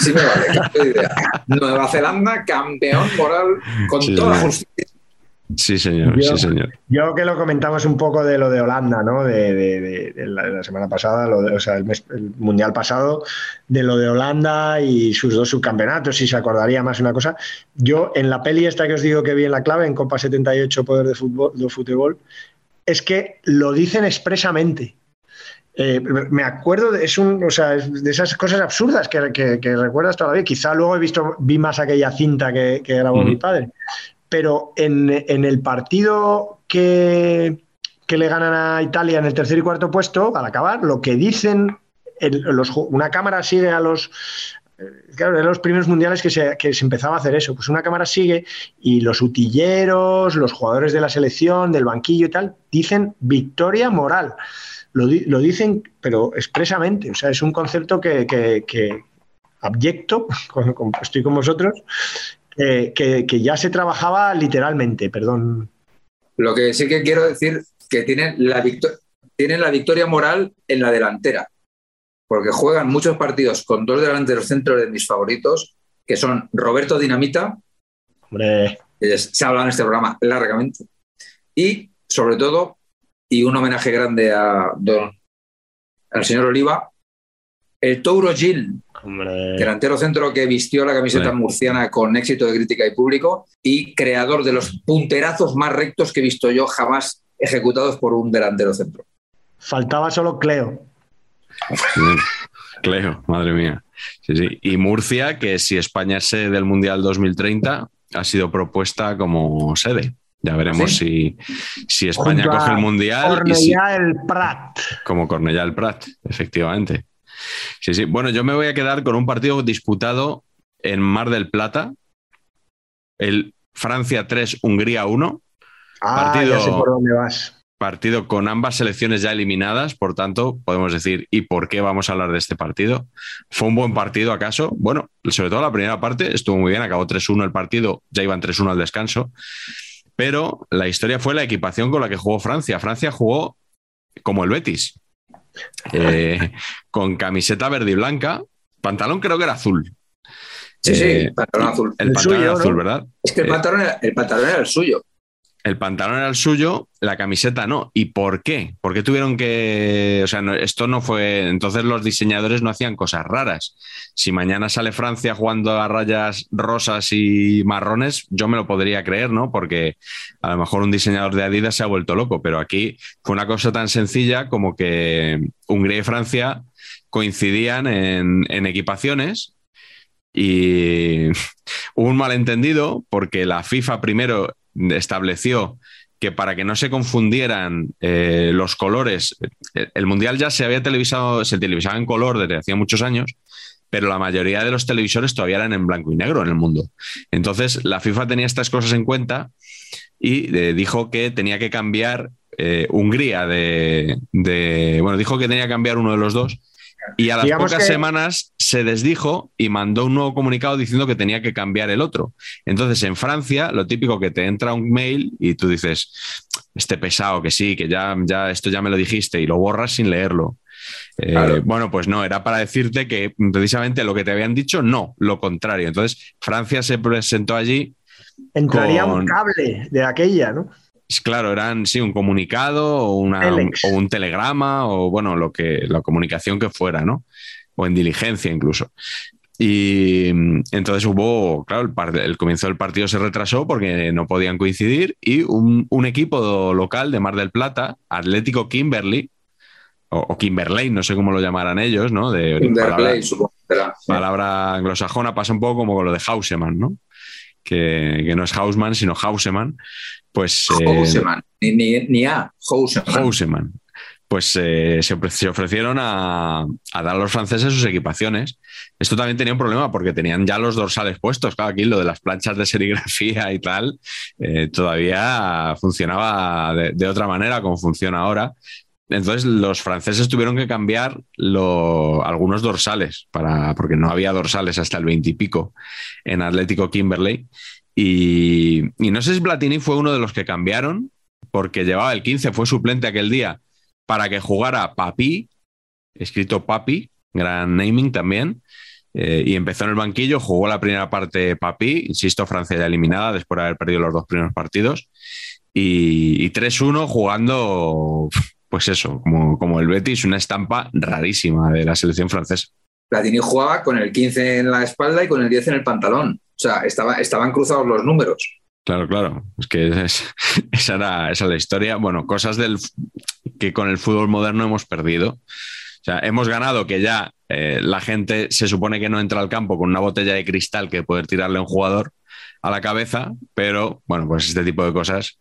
Sí me vale. *laughs* Nueva Zelanda, campeón moral con toda justicia Sí, señor, yo, sí, señor. Yo que lo comentamos un poco de lo de Holanda, ¿no? De, la, semana pasada, o sea, el, mundial pasado, de lo de Holanda y sus dos subcampeonatos, si se acordaría más una cosa. Yo, en la peli esta que os digo que vi en la clave, en Copa 78 Poder de Fútbol, de fútbol es que lo dicen expresamente. Eh, me acuerdo, de, es un, o sea, de esas cosas absurdas que, que, recuerdas todavía. Quizá luego he visto, vi más aquella cinta que, que grabó mi padre pero en, el partido que, le ganan a Italia en el tercer y cuarto puesto, al acabar, lo que dicen, una cámara sigue a los... Eh, claro, en los primeros mundiales que se, empezaba a hacer eso. Pues una cámara sigue y los utilleros, los jugadores de la selección, del banquillo y tal, dicen victoria moral. Lo, dicen, pero expresamente. O sea, es un concepto que, que abyecto, *laughs* estoy con vosotros, que, ya se trabajaba literalmente, perdón. Lo que sí que quiero decir que tienen la, tienen la victoria moral en la delantera, porque juegan muchos partidos con dos delanteros centros de mis favoritos, que son Roberto Dinamita, Hombre. se ha hablado en este programa largamente, y sobre todo, y un homenaje grande a don, al señor Oliva, el Touro Gil, delantero centro que vistió la camiseta murciana con éxito de crítica y público y creador de los punterazos más rectos que he visto yo jamás ejecutados por un delantero centro. Faltaba solo Cleo. *laughs* Cleo, madre mía. Y Murcia, que si España es sede del Mundial 2030, ha sido propuesta como sede. Ya veremos si, si España Junto coge el Mundial y si, Cornellà el Prat. como Cornellà el Prat, efectivamente. Sí, sí. Bueno, yo me voy a quedar con un partido disputado en Mar del Plata, el Francia 3, Hungría 1, Ah, Partido- ya sé por dónde vas. partido con ambas selecciones ya eliminadas, por tanto, podemos decir, ¿y por qué vamos a hablar de este partido? ¿Fue un buen partido acaso? Bueno, sobre todo la primera parte estuvo muy bien, acabó 3-1 el partido, ya iban 3-1 al descanso, pero la historia fue la equipación con la que jugó Francia. Francia jugó como el Betis, eh, con camiseta verde y blanca, pantalón creo que era azul. Sí, Eh, sí, pantalón azul. El El pantalón suyo, era ¿no? azul, ¿verdad? Es que el Eh, pantalón, era, el pantalón era el suyo. El pantalón era el suyo, la camiseta no. ¿Y por qué? ¿Por qué tuvieron que.? O sea, no- esto no fue. Entonces los diseñadores no hacían cosas raras. Si mañana sale Francia jugando a rayas rosas y marrones, yo me lo podría creer, ¿no? Porque a lo mejor un diseñador de Adidas se ha vuelto loco, pero aquí fue una cosa tan sencilla como que Hungría y Francia coincidían en, en equipaciones y *laughs* hubo un malentendido porque la FIFA primero estableció que para que no se confundieran eh, los colores, eh, el Mundial ya se había televisado, se televisaba en color desde hacía muchos años, pero la mayoría de los televisores todavía eran en blanco y negro en el mundo. Entonces, la FIFA tenía estas cosas en cuenta y eh, dijo que tenía que cambiar Hungría de- Bueno, dijo que tenía que cambiar uno de los dos. Y a las Digamos pocas que- semanas se desdijo y mandó un nuevo comunicado diciendo que tenía que cambiar el otro. Entonces, en Francia, lo típico que te entra un mail y tú dices, este pesado, que sí, que ya, ya esto ya me lo dijiste, y lo borras sin leerlo. Eh, Claro. Bueno, pues no, era para decirte que precisamente lo que te habían dicho, no, lo contrario. Entonces, Francia se presentó allí Entraría Con- un cable de aquella, ¿no? Es Claro, eran sí, un comunicado o, una- Telex. o un telegrama o bueno, lo que, la comunicación que fuera, ¿no? O en diligencia incluso. Y mm, entonces hubo, claro, el, par- el comienzo del partido se retrasó porque no podían coincidir y un, un equipo local de Mar del Plata, Atlético Kimberley, o, o Kimberley, no sé cómo lo llamarán ellos, ¿no? De, palabra- Kimberley, supongo palabra anglosajona pasa un poco como con lo de Hauseman, ¿no? Que, que no es Hausman, sino Hauseman. Pues eh, Houseman. Ni, ni, ni a Houseman. Hauseman. Pues eh, se ofrecieron a, a dar a los franceses sus equipaciones. Esto también tenía un problema porque tenían ya los dorsales puestos. Claro, aquí lo de las planchas de serigrafía y tal eh, todavía funcionaba de, de otra manera como funciona ahora. Entonces los franceses tuvieron que cambiar algunos dorsales para, porque no había dorsales hasta el 20 y pico en Atlético Kimberley. Y, y no sé si Platini fue uno de los que cambiaron porque llevaba el 15, fue suplente aquel día para que jugara Papi, escrito Papi, gran naming también. eh, y empezó en el banquillo, jugó la primera parte Papi, insisto, Francia ya eliminada después de haber perdido los dos primeros partidos. Y, y 3-1 jugando, pues eso, como, como el Betis, una estampa rarísima de la selección francesa. Platini jugaba con el 15 en la espalda y con el 10 en el pantalón. O sea, estaba, estaban cruzados los números. Claro, claro. Es que es- *laughs* esa, era, esa era la historia. Bueno, cosas del, que con el fútbol moderno hemos perdido. O sea, hemos ganado que ya eh, la gente se supone que no entra al campo con una botella de cristal que poder tirarle a un jugador a la cabeza, pero bueno, pues este tipo de cosas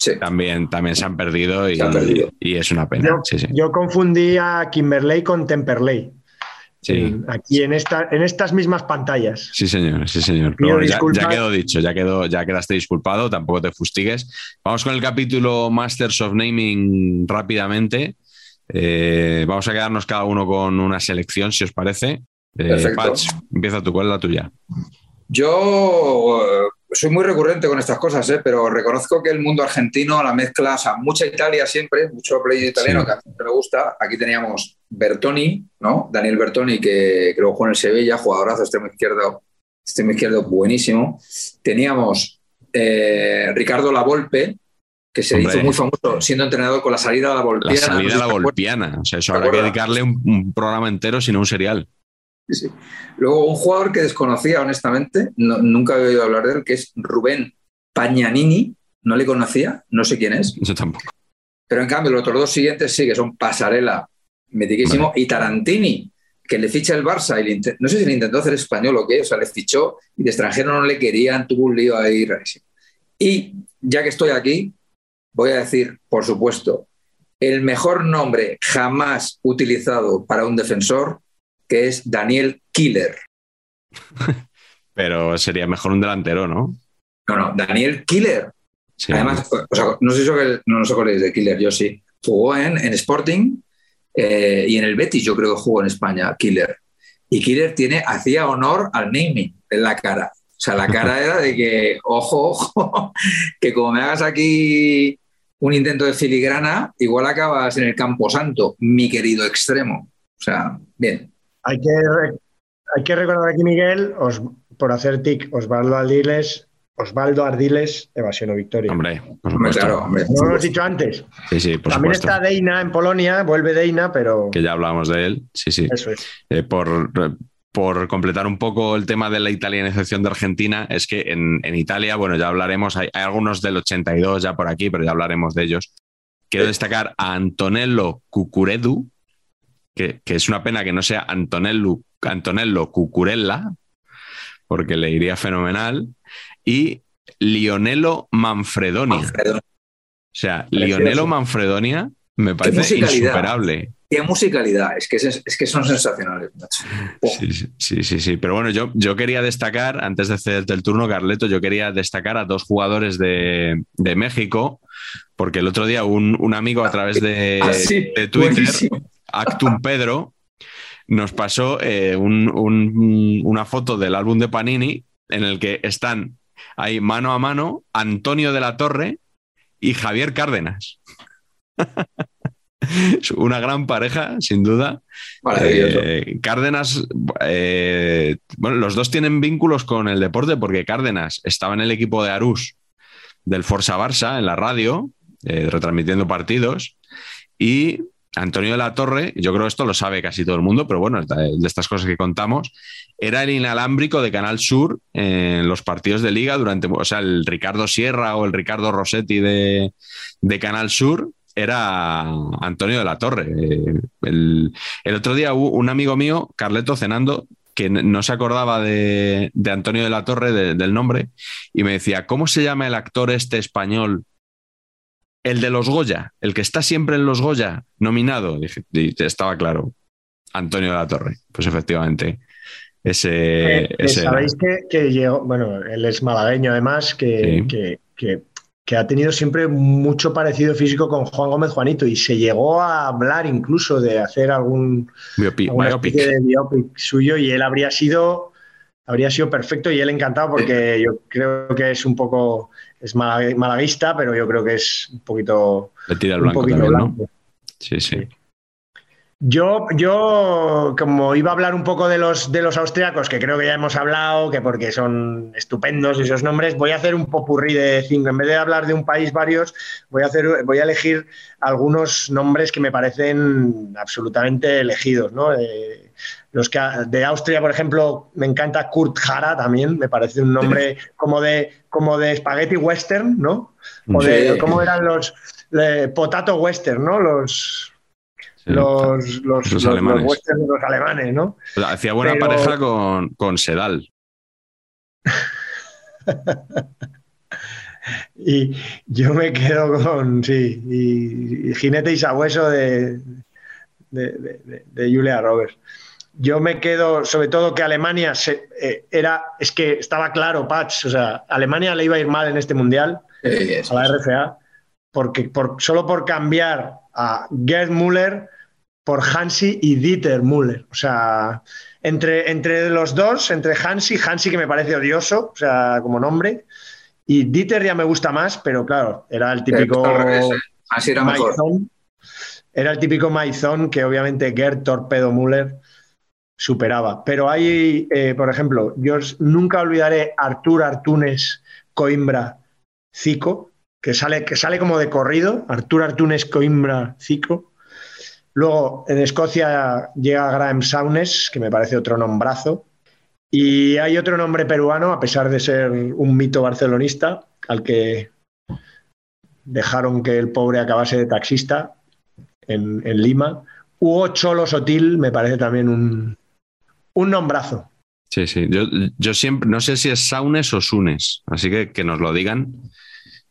Sí. también, también se han perdido y, Se han perdido. y es una pena. Yo, Sí, sí. yo confundí a Kimberley con Temperley. Sí. Aquí en, esta, en estas mismas pantallas. Sí, señor, sí, señor. Pido Pero bueno, ya, ya quedó dicho, ya, quedó, ya quedaste disculpado, tampoco te fustigues. Vamos con el capítulo Masters of Naming rápidamente. Eh, vamos a quedarnos cada uno con una selección, si os parece. Eh. Patch, empieza tú, ¿cuál es la tuya? Yo soy muy recurrente con estas cosas, ¿eh? pero reconozco que el mundo argentino, la mezcla, o sea, mucha Italia siempre, mucho play italiano Sí. que a mí me gusta. Aquí teníamos Bertoni, ¿no? Daniel Bertoni, que, que luego jugó en el Sevilla, jugadorazo, extremo izquierdo, extremo izquierdo buenísimo. Teníamos eh, Ricardo Lavolpe, que se Hombre. hizo muy famoso siendo entrenador con la salida a la La Volpiana. salida no a la golpiana. O sea, eso ¿Te habrá que dedicarle un, un programa entero, sino un serial. Sí, sí. Luego, un jugador que desconocía, honestamente, no- nunca había oído hablar de él, que es Rubén Pañanini. No le conocía, no sé quién es. Yo tampoco. Pero en cambio, los otros dos siguientes sí, que son Pasarela, mitiquísimo, y Tarantini, que le ficha el Barça. Y le no sé si le intentó hacer español o qué, o sea, le fichó y de extranjero no le querían, tuvo un lío ahí rarísimo. Y ya que estoy aquí, voy a decir, por supuesto, el mejor nombre jamás utilizado para un defensor, que es Daniel Killer. *laughs* Pero sería mejor un delantero, ¿no? No, no, Daniel Killer. Sí. Además, o sea, no sé si os- no os acordáis de Killer, yo sí. Jugó en, en Sporting eh, y en el Betis, yo creo que jugó en España, Killer. Y Killer tiene, hacía honor al naming en la cara. O sea, la cara era de que, *laughs* ojo, ojo, que como me hagas aquí un intento de filigrana, igual acabas en el Campo Santo, mi querido extremo. O sea, bien. Hay que, hay que recordar aquí, Miguel, os- por hacer tic, Osvaldo Ardiles, Osvaldo Ardiles, evasión o victoria. Hombre, por supuesto. claro, hombre. No lo hemos dicho antes. Sí, sí, por También supuesto. está Deina en Polonia, vuelve Deina, pero Que ya hablamos de él. Sí, sí. eso es. Eh, por, por completar un poco el tema de la italianización de Argentina, es que en, en Italia, bueno, ya hablaremos, hay, hay algunos del 82 ya por aquí, pero ya hablaremos de ellos. Quiero destacar a Antonello Cucuredu, que, que es una pena que no sea Antonello, Antonello Cucurella, porque le iría fenomenal, y Lionello Manfredonia. Manfredo. O sea, Precioso. Lionello Manfredonia me parece insuperable. Qué musicalidad, es que, es, es que son sensacionales. Sí, sí, sí, sí, sí. Pero bueno, yo, yo quería destacar, antes de cederte el turno, Carleto, yo quería destacar a dos jugadores de, de México, porque el otro día un, un amigo a través de, Ah, sí, de Twitter, buenísimo. Actum *laughs* Pedro, nos pasó eh, un- un- una foto del álbum de Panini en el que están ahí mano a mano Antonio de la Torre y Javier Cárdenas. *laughs* Una gran pareja, sin duda. Eh, Cárdenas, eh, bueno, los dos tienen vínculos con el deporte porque Cárdenas estaba en el equipo de Arús del Forza Barça en la radio, eh, retransmitiendo partidos, y Antonio de la Torre, yo creo esto lo sabe casi todo el mundo, pero bueno, de estas cosas que contamos, era el inalámbrico de Canal Sur en los partidos de liga durante, o sea, el Ricardo Sierra o el Ricardo Rossetti de, de Canal Sur era Antonio de la Torre. Eh, el, otro día hubo un amigo mío, Carleto, cenando, que no se acordaba de, de Antonio de la Torre, de- del nombre, y me decía, ¿cómo se llama el actor este español? El de los Goya, el que está siempre en los Goya, nominado. Dije, estaba claro, Antonio de la Torre. Pues efectivamente, ese... Eh, eh, ese. Sabéis que, que llegó, bueno, él es malagueño además, que, Sí. que- que- que ha tenido siempre mucho parecido físico con Juan Gómez Juanito y se llegó a hablar incluso de hacer algún biopic. especie de biopic suyo y él habría sido habría sido perfecto y él encantado porque yo creo que es un poco es malag- malaguista pero yo creo que es un poquito Le tira el blanco también, ¿no? Sí, sí. Yo, yo, como iba a hablar un poco de los, de los austriacos, que creo que ya hemos hablado, que porque son estupendos esos nombres, voy a hacer un popurrí de cinco. En vez de hablar de un país varios, voy a, hacer, voy a elegir algunos nombres que me parecen absolutamente elegidos. ¿no? Eh, los que, de Austria, por ejemplo, me encanta Kurt Jara también, me parece un nombre como de, como de spaghetti western, ¿no? O de, Sí. ¿cómo eran los potato western, ¿no? Los, Sí. los, los, alemanes. los westerns de los alemanes, ¿no? Hacía buena Pero- pareja con, con Sedal. *laughs* Y yo me quedo con, sí, y, y Jinete y Sabueso de- de- de Julia Roberts. Yo me quedo, sobre todo que Alemania se- eh, era, es que estaba claro, Patch, o sea, Alemania le iba a ir mal en este mundial, Sí, a la. RFA, porque por, solo por cambiar a Gerd Müller por Hansi y Dieter Müller. O sea, entre, entre los dos, entre Hansi, Hansi que me parece odioso, o sea, como nombre, y Dieter ya me gusta más, pero claro, era el típico ¿eh? Así era mejor. Era el típico maizón que obviamente Gerd Torpedo Müller superaba. Pero hay, eh, por ejemplo, yo nunca olvidaré Artur Artunes Coimbra Zico, que sale, que sale como de corrido, Artur Artunes Coimbra Zico. Luego en Escocia llega Graham Saunes, que me parece otro nombrazo. Y hay otro nombre peruano, a pesar de ser un mito barcelonista, al que dejaron que el pobre acabase de taxista en, en Lima. Hugo Cholo Sotil me parece también un, un nombrazo. Sí, sí. Yo, yo siempre, no sé si es Saunes o Sunes, así que que nos lo digan.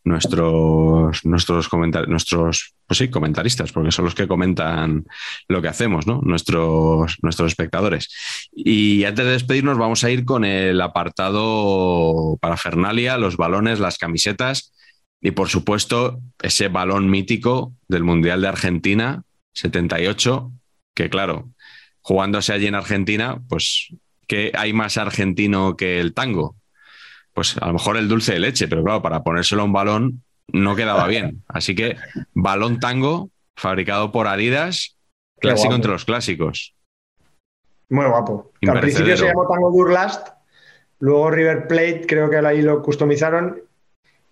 nuestros, nuestros, nuestros pues sí, comentaristas, porque son los que comentan lo que hacemos, ¿no? Nuestros, nuestros espectadores. Y antes de despedirnos, vamos a ir con el apartado para Fernalia, los balones, las camisetas y, por supuesto, ese balón mítico del Mundial de Argentina 78, que claro, jugándose allí en Argentina, pues, ¿qué hay más argentino que el tango? Pues a lo mejor el dulce de leche, pero claro, para ponérselo a un balón no quedaba bien. *laughs* Así que balón tango, fabricado por Adidas, clásico entre los clásicos. Muy guapo. Al principio se llamó Tango Burlast, luego River Plate creo que ahí lo customizaron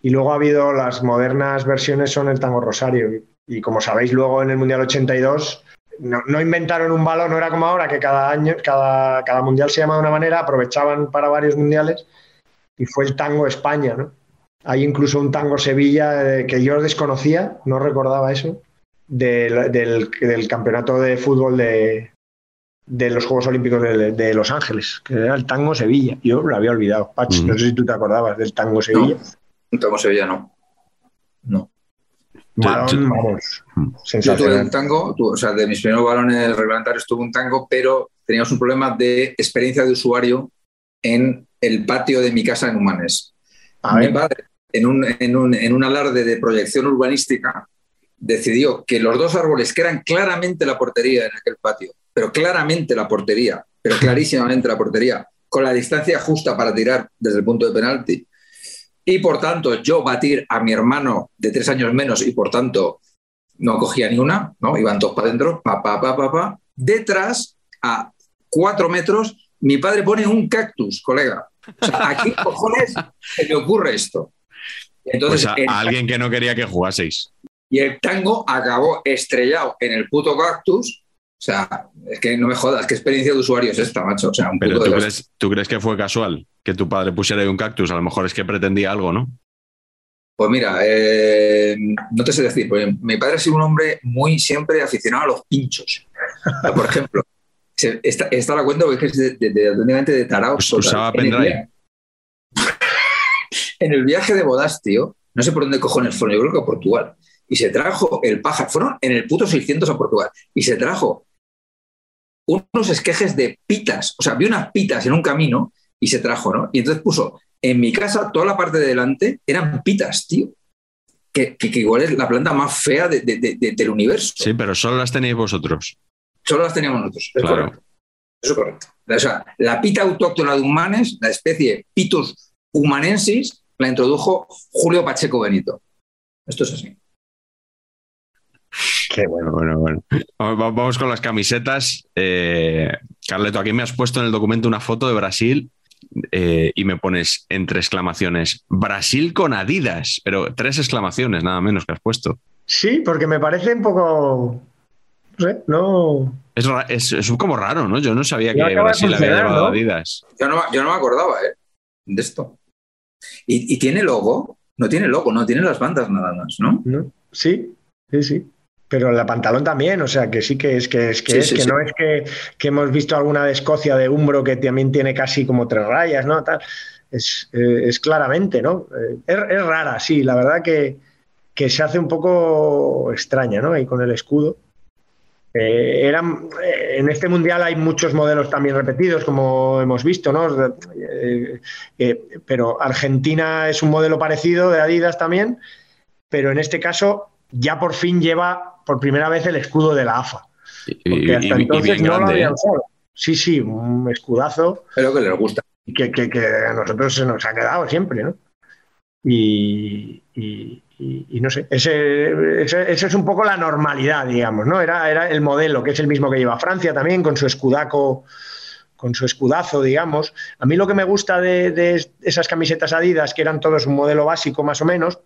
y luego ha habido las modernas versiones son el Tango Rosario. Y como sabéis, luego en el Mundial 82 no, inventaron un balón, no era como ahora que cada año, cada, cada mundial se llama de una manera, aprovechaban para varios mundiales y fue el Tango España, ¿no? Hay incluso un tango Sevilla eh, que yo desconocía, no recordaba eso, del, campeonato de fútbol de, los Juegos Olímpicos de, Los Ángeles, que era el tango Sevilla. Yo lo había olvidado. Pach, no sé si tú te acordabas del tango Sevilla. No, el tango Sevilla no. No. Balón, vamos. Yo tuve un tango, o sea, de mis primeros balones reglamentarios tuve un tango, pero teníamos un problema de experiencia de usuario en el patio de mi casa en Humanes. Mi padre, en un, en, un, en un alarde de proyección urbanística, decidió que los dos árboles, que eran claramente la portería en aquel patio, pero claramente la portería, pero clarísimamente la portería, con la distancia justa para tirar desde el punto de penalti, y por tanto yo batir a mi hermano de tres años menos y por tanto no cogía ni una, ¿no? iban todos para adentro, pa, pa, pa, pa, pa. Detrás, a cuatro metros, mi padre pone un cactus, colega. O sea, aquí cojones se me ocurre esto. Entonces, pues a, alguien que no quería que jugaseis. Y el tango acabó estrellado en el puto cactus. O sea, es que no me jodas, qué experiencia de usuario es esta, macho. O sea, un Pero ¿tú crees, ¿tú crees, que fue casual que tu padre pusiera ahí un cactus? A lo mejor es que pretendía algo, ¿no? Pues mira, eh, no te sé decir, porque mi padre ha sido un hombre muy siempre aficionado a los pinchos. Por ejemplo, *laughs* esta, la cuento porque es de, de, de, de, pues usaba pendrive. *laughs* En el viaje de bodas, tío, no sé por dónde cojones fueron, yo creo que a Portugal. Y se trajo el pájaro, fueron en el puto 600 a Portugal. Y se trajo unos esquejes de pitas, o sea, vi unas pitas en un camino y se trajo, ¿no? Y entonces puso, en mi casa, toda la parte de delante eran pitas, tío. Que, igual es la planta más fea del universo. Sí, pero solo las tenéis vosotros. Solo las teníamos nosotros. Es correcto. Eso es correcto. O sea, la pita autóctona de humanes, la especie Pitus humanensis, la introdujo Julio Pacheco Benito. Esto es así. Qué bueno, bueno, bueno. Vamos con las camisetas. Eh, Carleto, aquí me has puesto en el documento una foto de Brasil eh, y me pones entre exclamaciones Brasil con Adidas, pero tres exclamaciones nada menos que has puesto. Sí, porque me parece un poco. No sé, no. Es, es, como raro, ¿no? Yo no sabía que Brasil había llevado Adidas. Yo no, yo no me acordaba ¿eh? de esto. ¿Y, tiene logo? No tiene logo, no tiene las bandas nada más, ¿no? Sí, sí, sí. Pero la pantalón también, o sea que sí que es que es que, es, que no es que, hemos visto alguna de Escocia de Umbro que también tiene casi como tres rayas, ¿no? Tal. Es, eh, claramente, ¿no? Eh, es, rara, sí, la verdad que, que se hace un poco extraña, ¿no? Ahí con el escudo. Eh, eran, en este mundial hay muchos modelos también repetidos, como hemos visto, ¿no? Pero Argentina es un modelo parecido de Adidas también, pero en este caso ya por fin lleva por primera vez el escudo de la AFA. Porque hasta entonces no lo había usado. Sí, sí, un escudazo. Pero que les gusta. Que, que, que, a nosotros se nos ha quedado siempre, ¿no? y, y, no sé, ese, es un poco la normalidad, digamos, ¿no? Era, era el modelo, que es el mismo que lleva Francia también, con su escudaco, con su escudazo, digamos. A mí lo que me gusta de, esas camisetas Adidas, que eran todos un modelo básico más o menos,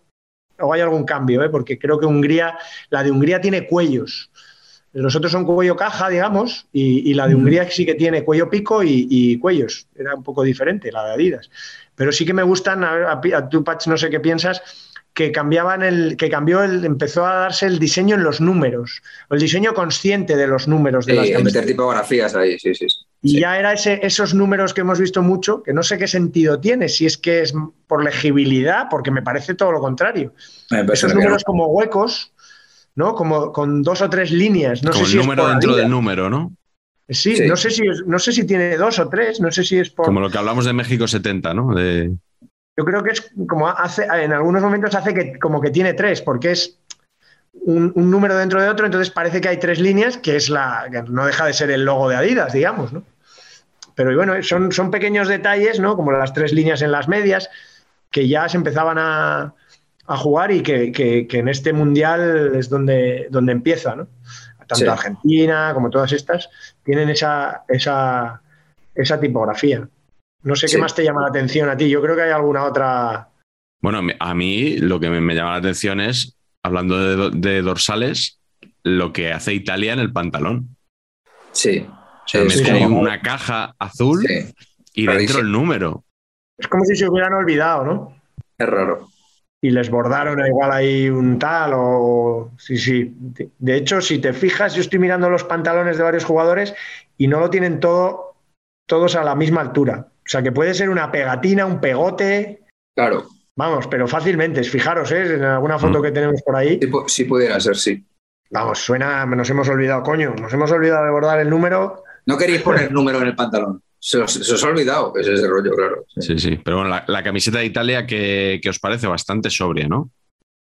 o hay algún cambio, ¿eh? porque creo que Hungría, la de Hungría tiene cuellos. Los otros son cuello caja, digamos, y, la de Hungría sí que tiene cuello pico y, cuellos. Era un poco diferente la de Adidas. Pero sí que me gustan, a, a, tu Patch, no sé qué piensas, que cambiaban el, que cambió el, empezó a darse el diseño en los números, el diseño consciente de los números de las meter tipografías ahí, sí, sí, Y ya era ese, esos números que hemos visto mucho, que no sé qué sentido tiene, si es que es por legibilidad, porque me parece todo lo contrario. Esos números como huecos, ¿no? Como con dos o tres líneas. No como sé el número dentro del número, ¿no? Sí, No, sé si no sé si tiene dos o tres, no sé si es por... Como lo que hablamos de México 70, ¿no? De... Yo creo que es como hace, en algunos momentos hace que como que tiene tres, porque es un, número dentro de otro, entonces parece que hay tres líneas, que es la, que no deja de ser el logo de Adidas, digamos, ¿no? Pero bueno, son, son pequeños detalles, ¿no? Como las tres líneas en las medias, que ya se empezaban a, jugar y que, en este mundial es donde, donde empieza, ¿no? Tanto Argentina como todas estas tienen esa, esa, esa tipografía. No sé qué más te llama la atención a ti. Yo creo que hay alguna otra. Bueno, a mí lo que me, llama la atención es, hablando de, dorsales, lo que hace Italia en el pantalón. Sí. O sea, es como una caja azul y dentro el número. Es como si se hubieran olvidado, ¿no? Es raro. Y les bordaron igual ahí un tal o... Sí, sí. De hecho, si te fijas, yo estoy mirando los pantalones de varios jugadores y no lo tienen todo, todos a la misma altura. O sea, que puede ser una pegatina, un pegote. Claro. Vamos, pero fácilmente. Fijaros, ¿eh? En alguna foto mm. que tenemos por ahí. Sí, pudiera ser, sí. Vamos, suena, nos hemos olvidado, coño, nos hemos olvidado de bordar el número. No queréis poner número en el pantalón. Se os, ha olvidado, ese es ese rollo, claro. Sí, sí. Pero bueno, la, camiseta de Italia que, os parece bastante sobria, ¿no?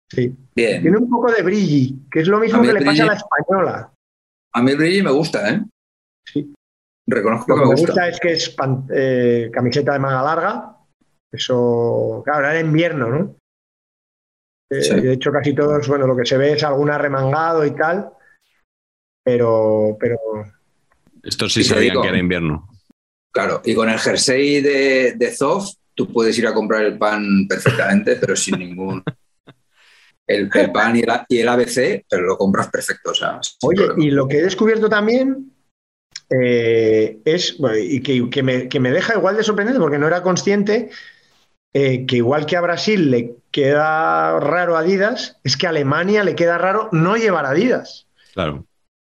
Sí. Bien. Tiene un poco de brilli, que es lo mismo que le pasa a la española. A mí el brilli me gusta, ¿eh? Sí. Reconozco Lo que, me, gusta. es que es eh, camiseta de manga larga. Eso, claro, era invierno, ¿no? Eh, de hecho, casi todos, bueno, lo que se ve es alguna remangado y tal, pero. pero... Esto sí sabían que era invierno. Claro, y con el jersey de, de Zoff, tú puedes ir a comprar el pan perfectamente, *laughs* pero sin ningún. El, pan y el, ABC, pero lo compras perfecto. Oye, y lo que he descubierto también eh, es, y que, me, deja igual de sorprendente porque no era consciente eh, que igual que a Brasil le queda raro Adidas, es que a Alemania le queda raro no llevar Adidas. Claro.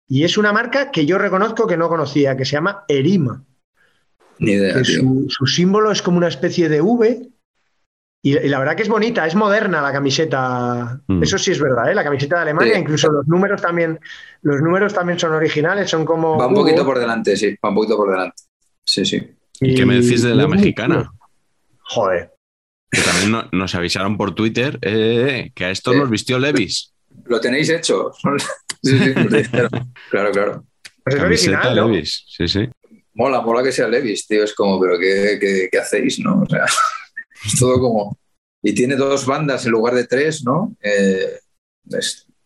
Y es una marca que yo reconozco que no conocía, que se llama Erima. Ni idea. Su, su, símbolo es como una especie de V y, la verdad que es bonita, es moderna la camiseta. Mm. Eso sí es verdad, ¿eh? La camiseta de Alemania, incluso los números también, los números también son originales, son como. Va un poquito por delante, sí, va un poquito por delante. Sí, sí. ¿Y qué me decís de la mexicana? Joder. Que también nos avisaron por Twitter eh, que a estos los vistió Levis. Lo tenéis hecho. *laughs* sí, sí, *laughs* claro, claro. Pues es original, Levis, sí, sí. Mola, mola que sea Levis, tío. Es como, pero ¿qué, qué, qué hacéis, no? O sea. *laughs* Es todo como. Y tiene dos bandas en lugar de tres, ¿no? Eh,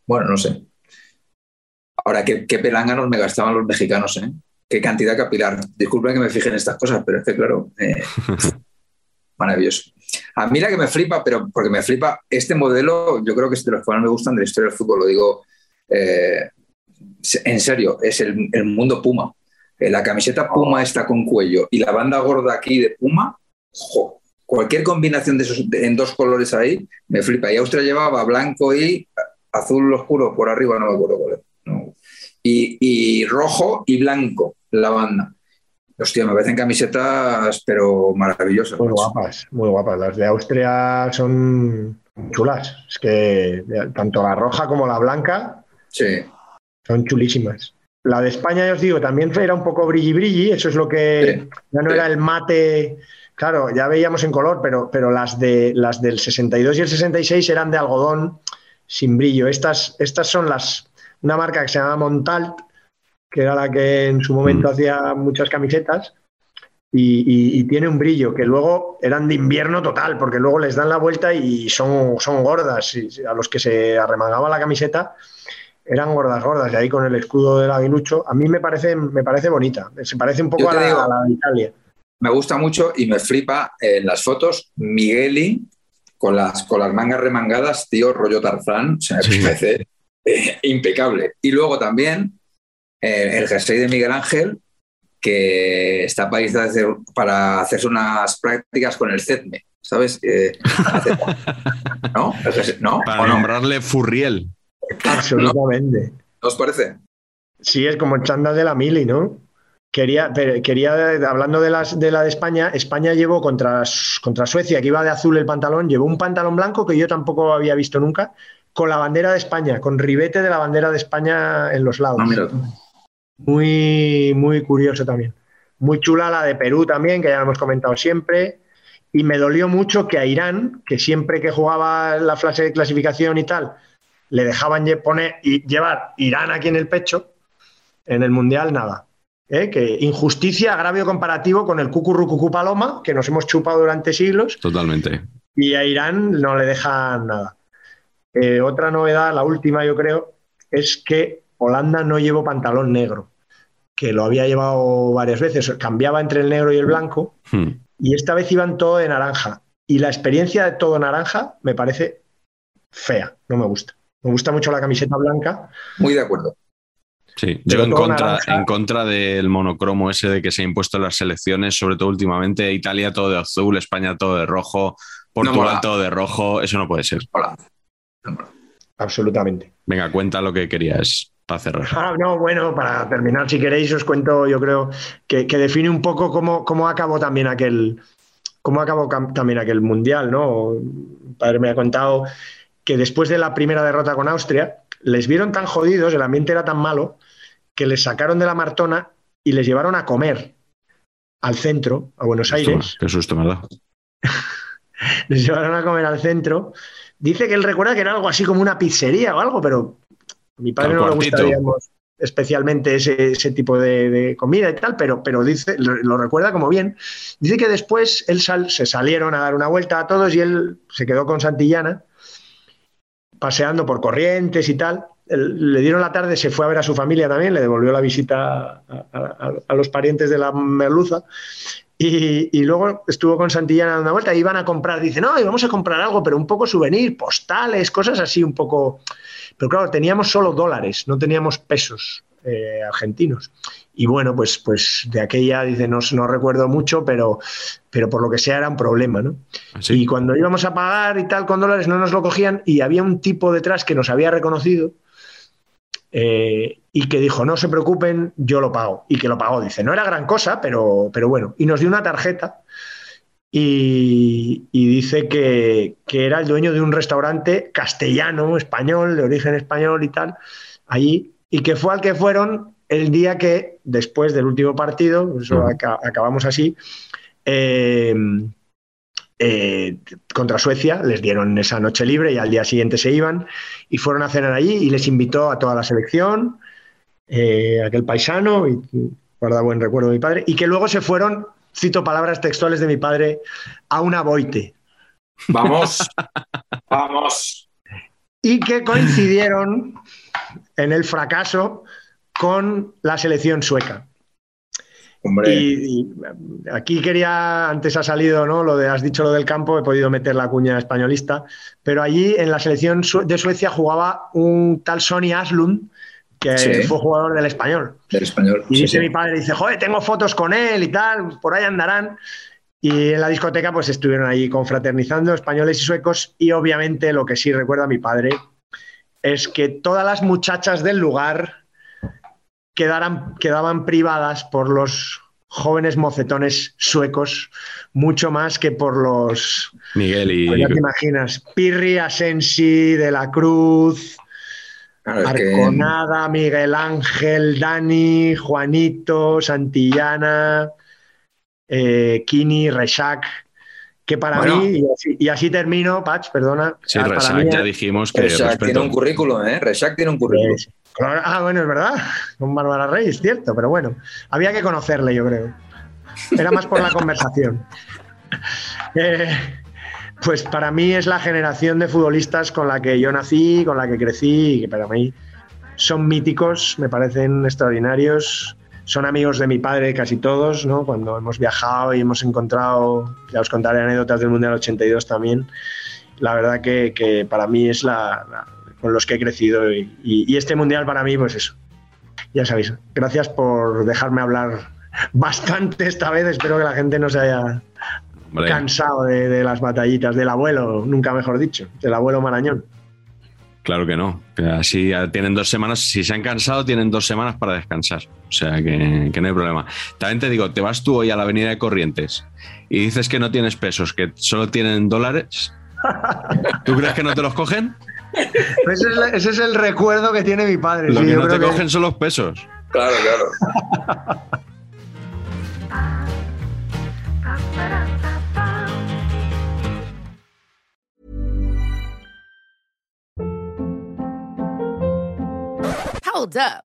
bueno, no sé. Ahora, ¿qué, qué pelánganos me gastaban los mexicanos, ¿eh? Qué cantidad capilar. Disculpen que me fijen en estas cosas, pero es que, claro, eh, *laughs* maravilloso. A mí la que me flipa, pero porque me flipa este modelo, yo creo que es de los que más me gustan de la historia del fútbol, lo digo eh, en serio, es el, el mundo Puma. la camiseta Puma está con cuello y la banda gorda aquí de Puma, jo, cualquier combinación de esos en dos colores ahí me flipa. Y Austria llevaba blanco y azul oscuro por arriba, no me acuerdo cuál Y, rojo y blanco la banda. Hostia, me parecen camisetas, pero maravillosas. Muy guapas, muy guapas. Las de Austria son chulas. Es que tanto la roja como la blanca sí. son chulísimas. La de España, ya os digo, también era un poco brilli brilli. Eso es lo que ya no era el mate Claro, ya veíamos en color, pero, pero las, de, las del 62 y el 66 eran de algodón sin brillo. Estas, estas son las, una marca que se llama Montalt, que era la que en su momento mm. hacía muchas camisetas, y, tiene un brillo, que luego eran de invierno total, porque luego les dan la vuelta y son, son gordas. Y a los que se arremangaba la camiseta eran gordas, gordas, y ahí con el escudo del aguilucho. A mí me parece, me parece bonita, se parece un poco a la de Italia me gusta mucho y me flipa en las fotos Migueli con las, con las mangas remangadas, tío, rollo Tarzán, parece eh, impecable. Y luego también eh, el jersey de Miguel Ángel, que está para, hacerse unas prácticas con el CETME, ¿sabes? ¿No? *laughs* ¿No? Para nombrarle Furriel. Absolutamente. ¿No os parece? Sí, es como el chándal de la Mili, ¿no? quería, quería hablando de, las, de la de España, España llevó contra, contra Suecia, que iba de azul el pantalón, llevó un pantalón blanco que yo tampoco había visto nunca, con la bandera de España, con ribete de la bandera de España en los lados. Ah, muy, muy curioso también. Muy chula la de Perú también, que ya lo hemos comentado siempre. Y me dolió mucho que a Irán, que siempre que jugaba la fase de clasificación y tal, le dejaban poner y llevar Irán aquí en el pecho, en el Mundial nada. ¿Eh? Que injusticia, agravio comparativo con el Cucurrucucú Paloma, que nos hemos chupado durante siglos. Totalmente. Y a Irán no le dejan nada. Eh, otra novedad, la última yo creo, es que Holanda no llevó pantalón negro, que lo había llevado varias veces, cambiaba entre el negro y el blanco, hmm. y esta vez iban todo de naranja. Y la experiencia de todo naranja me parece fea, no me gusta. Me gusta mucho la camiseta blanca. Muy de acuerdo. Sí, yo en contra, en contra del monocromo ese de que se ha impuesto en las selecciones, sobre todo últimamente, Italia todo de azul, España todo de rojo, Portugal todo de rojo, eso no puede ser. Hola. Absolutamente. Venga, cuenta lo que querías para cerrar. Ah, no, bueno, para terminar, si queréis, os cuento, yo creo, que, define un poco cómo, cómo acabó también aquel, cómo acabó también aquel mundial, ¿no? Mi padre me ha contado que después de la primera derrota con Austria, les vieron tan jodidos, el ambiente era tan malo, que les sacaron de la Martona y les llevaron a comer al centro, a Buenos Aires. Qué susto, ¿verdad? *laughs* les llevaron a comer al centro. Dice que él recuerda que era algo así como una pizzería o algo, pero a mi padre no le gusta, especialmente ese, tipo de, comida y tal, pero, pero dice, lo, recuerda como bien. Dice que después él se salieron a dar una vuelta a todos y él se quedó con Santillana paseando por corrientes y tal. Le dieron la tarde, se fue a ver a su familia también, le devolvió la visita a, los parientes de la merluza. Y, luego estuvo con Santillana dando una vuelta iban a comprar, dice, no, íbamos a comprar algo, pero un poco souvenir, postales, cosas así, un poco. Pero claro, teníamos solo dólares, no teníamos pesos eh, argentinos. Y bueno, pues, pues de aquella, dice, no, no recuerdo mucho, pero, pero por lo que sea era un problema, ¿no? ¿Ah, y cuando íbamos a pagar y tal con dólares no nos lo cogían y había un tipo detrás que nos había reconocido eh, y que dijo, no se preocupen, yo lo pago. Y que lo pagó, dice, no era gran cosa, pero, pero bueno. Y nos dio una tarjeta y, dice que, que, era el dueño de un restaurante castellano, español, de origen español y tal, allí, y que fue al que fueron el día que, después del último partido, eso acabamos así, eh, eh, contra Suecia, les dieron esa noche libre y al día siguiente se iban y fueron a cenar allí y les invitó a toda la selección, eh, aquel paisano, y guarda buen recuerdo de mi padre, y que luego se fueron, cito palabras textuales de mi padre, a una boite. Vamos, *laughs* vamos. Y que coincidieron en el fracaso con la selección sueca. Y, aquí quería, antes ha salido, ¿no? Lo de, has dicho lo del campo, he podido meter la cuña españolista, pero allí en la selección de Suecia jugaba un tal Sonny Aslund, que fue jugador del español. Del español. Y dice mi padre, dice, joder, tengo fotos con él y tal, por ahí andarán. Y en la discoteca, pues estuvieron ahí confraternizando españoles y suecos. Y obviamente lo que sí recuerda mi padre es que todas las muchachas del lugar quedaban privadas por los jóvenes mocetones suecos mucho más que por los Miguel y ya te imaginas Pirri, Asensi, De la Cruz, Arconada, Miguel Ángel, Dani, Juanito, Santillana, eh, Kini, Reshak que para mí, y así, termino, Patch, perdona. Sí, Reshak ya dijimos que. Reshak tiene un currículum, ¿eh? Reshak tiene un currículum. Ah, bueno, es verdad, con Bárbara Reyes, cierto, pero bueno, había que conocerle, yo creo. Era más por la *laughs* conversación. Eh, pues para mí es la generación de futbolistas con la que yo nací, con la que crecí, y que para mí son míticos, me parecen extraordinarios. Son amigos de mi padre casi todos, ¿no? Cuando hemos viajado y hemos encontrado, ya os contaré anécdotas del Mundial 82 también. La verdad que, para mí es la con los que he crecido. Y, este mundial para mí, pues eso. Ya sabéis, gracias por dejarme hablar *laughs* bastante esta vez. Espero que la gente no se haya cansado de, las batallitas del abuelo, nunca mejor dicho, del abuelo Marañón. Claro que no. Que así tienen dos semanas. Si se han cansado, tienen dos semanas para descansar. O sea que, que no hay problema. También te digo, te vas tú hoy a la avenida de Corrientes y dices que no tienes pesos, que solo tienen dólares. *laughs* ¿Tú crees que no te los cogen? Ese es, ese es el recuerdo que tiene mi padre. Lo sí, que no te que- cogen son los pesos. Claro, claro. Hold up.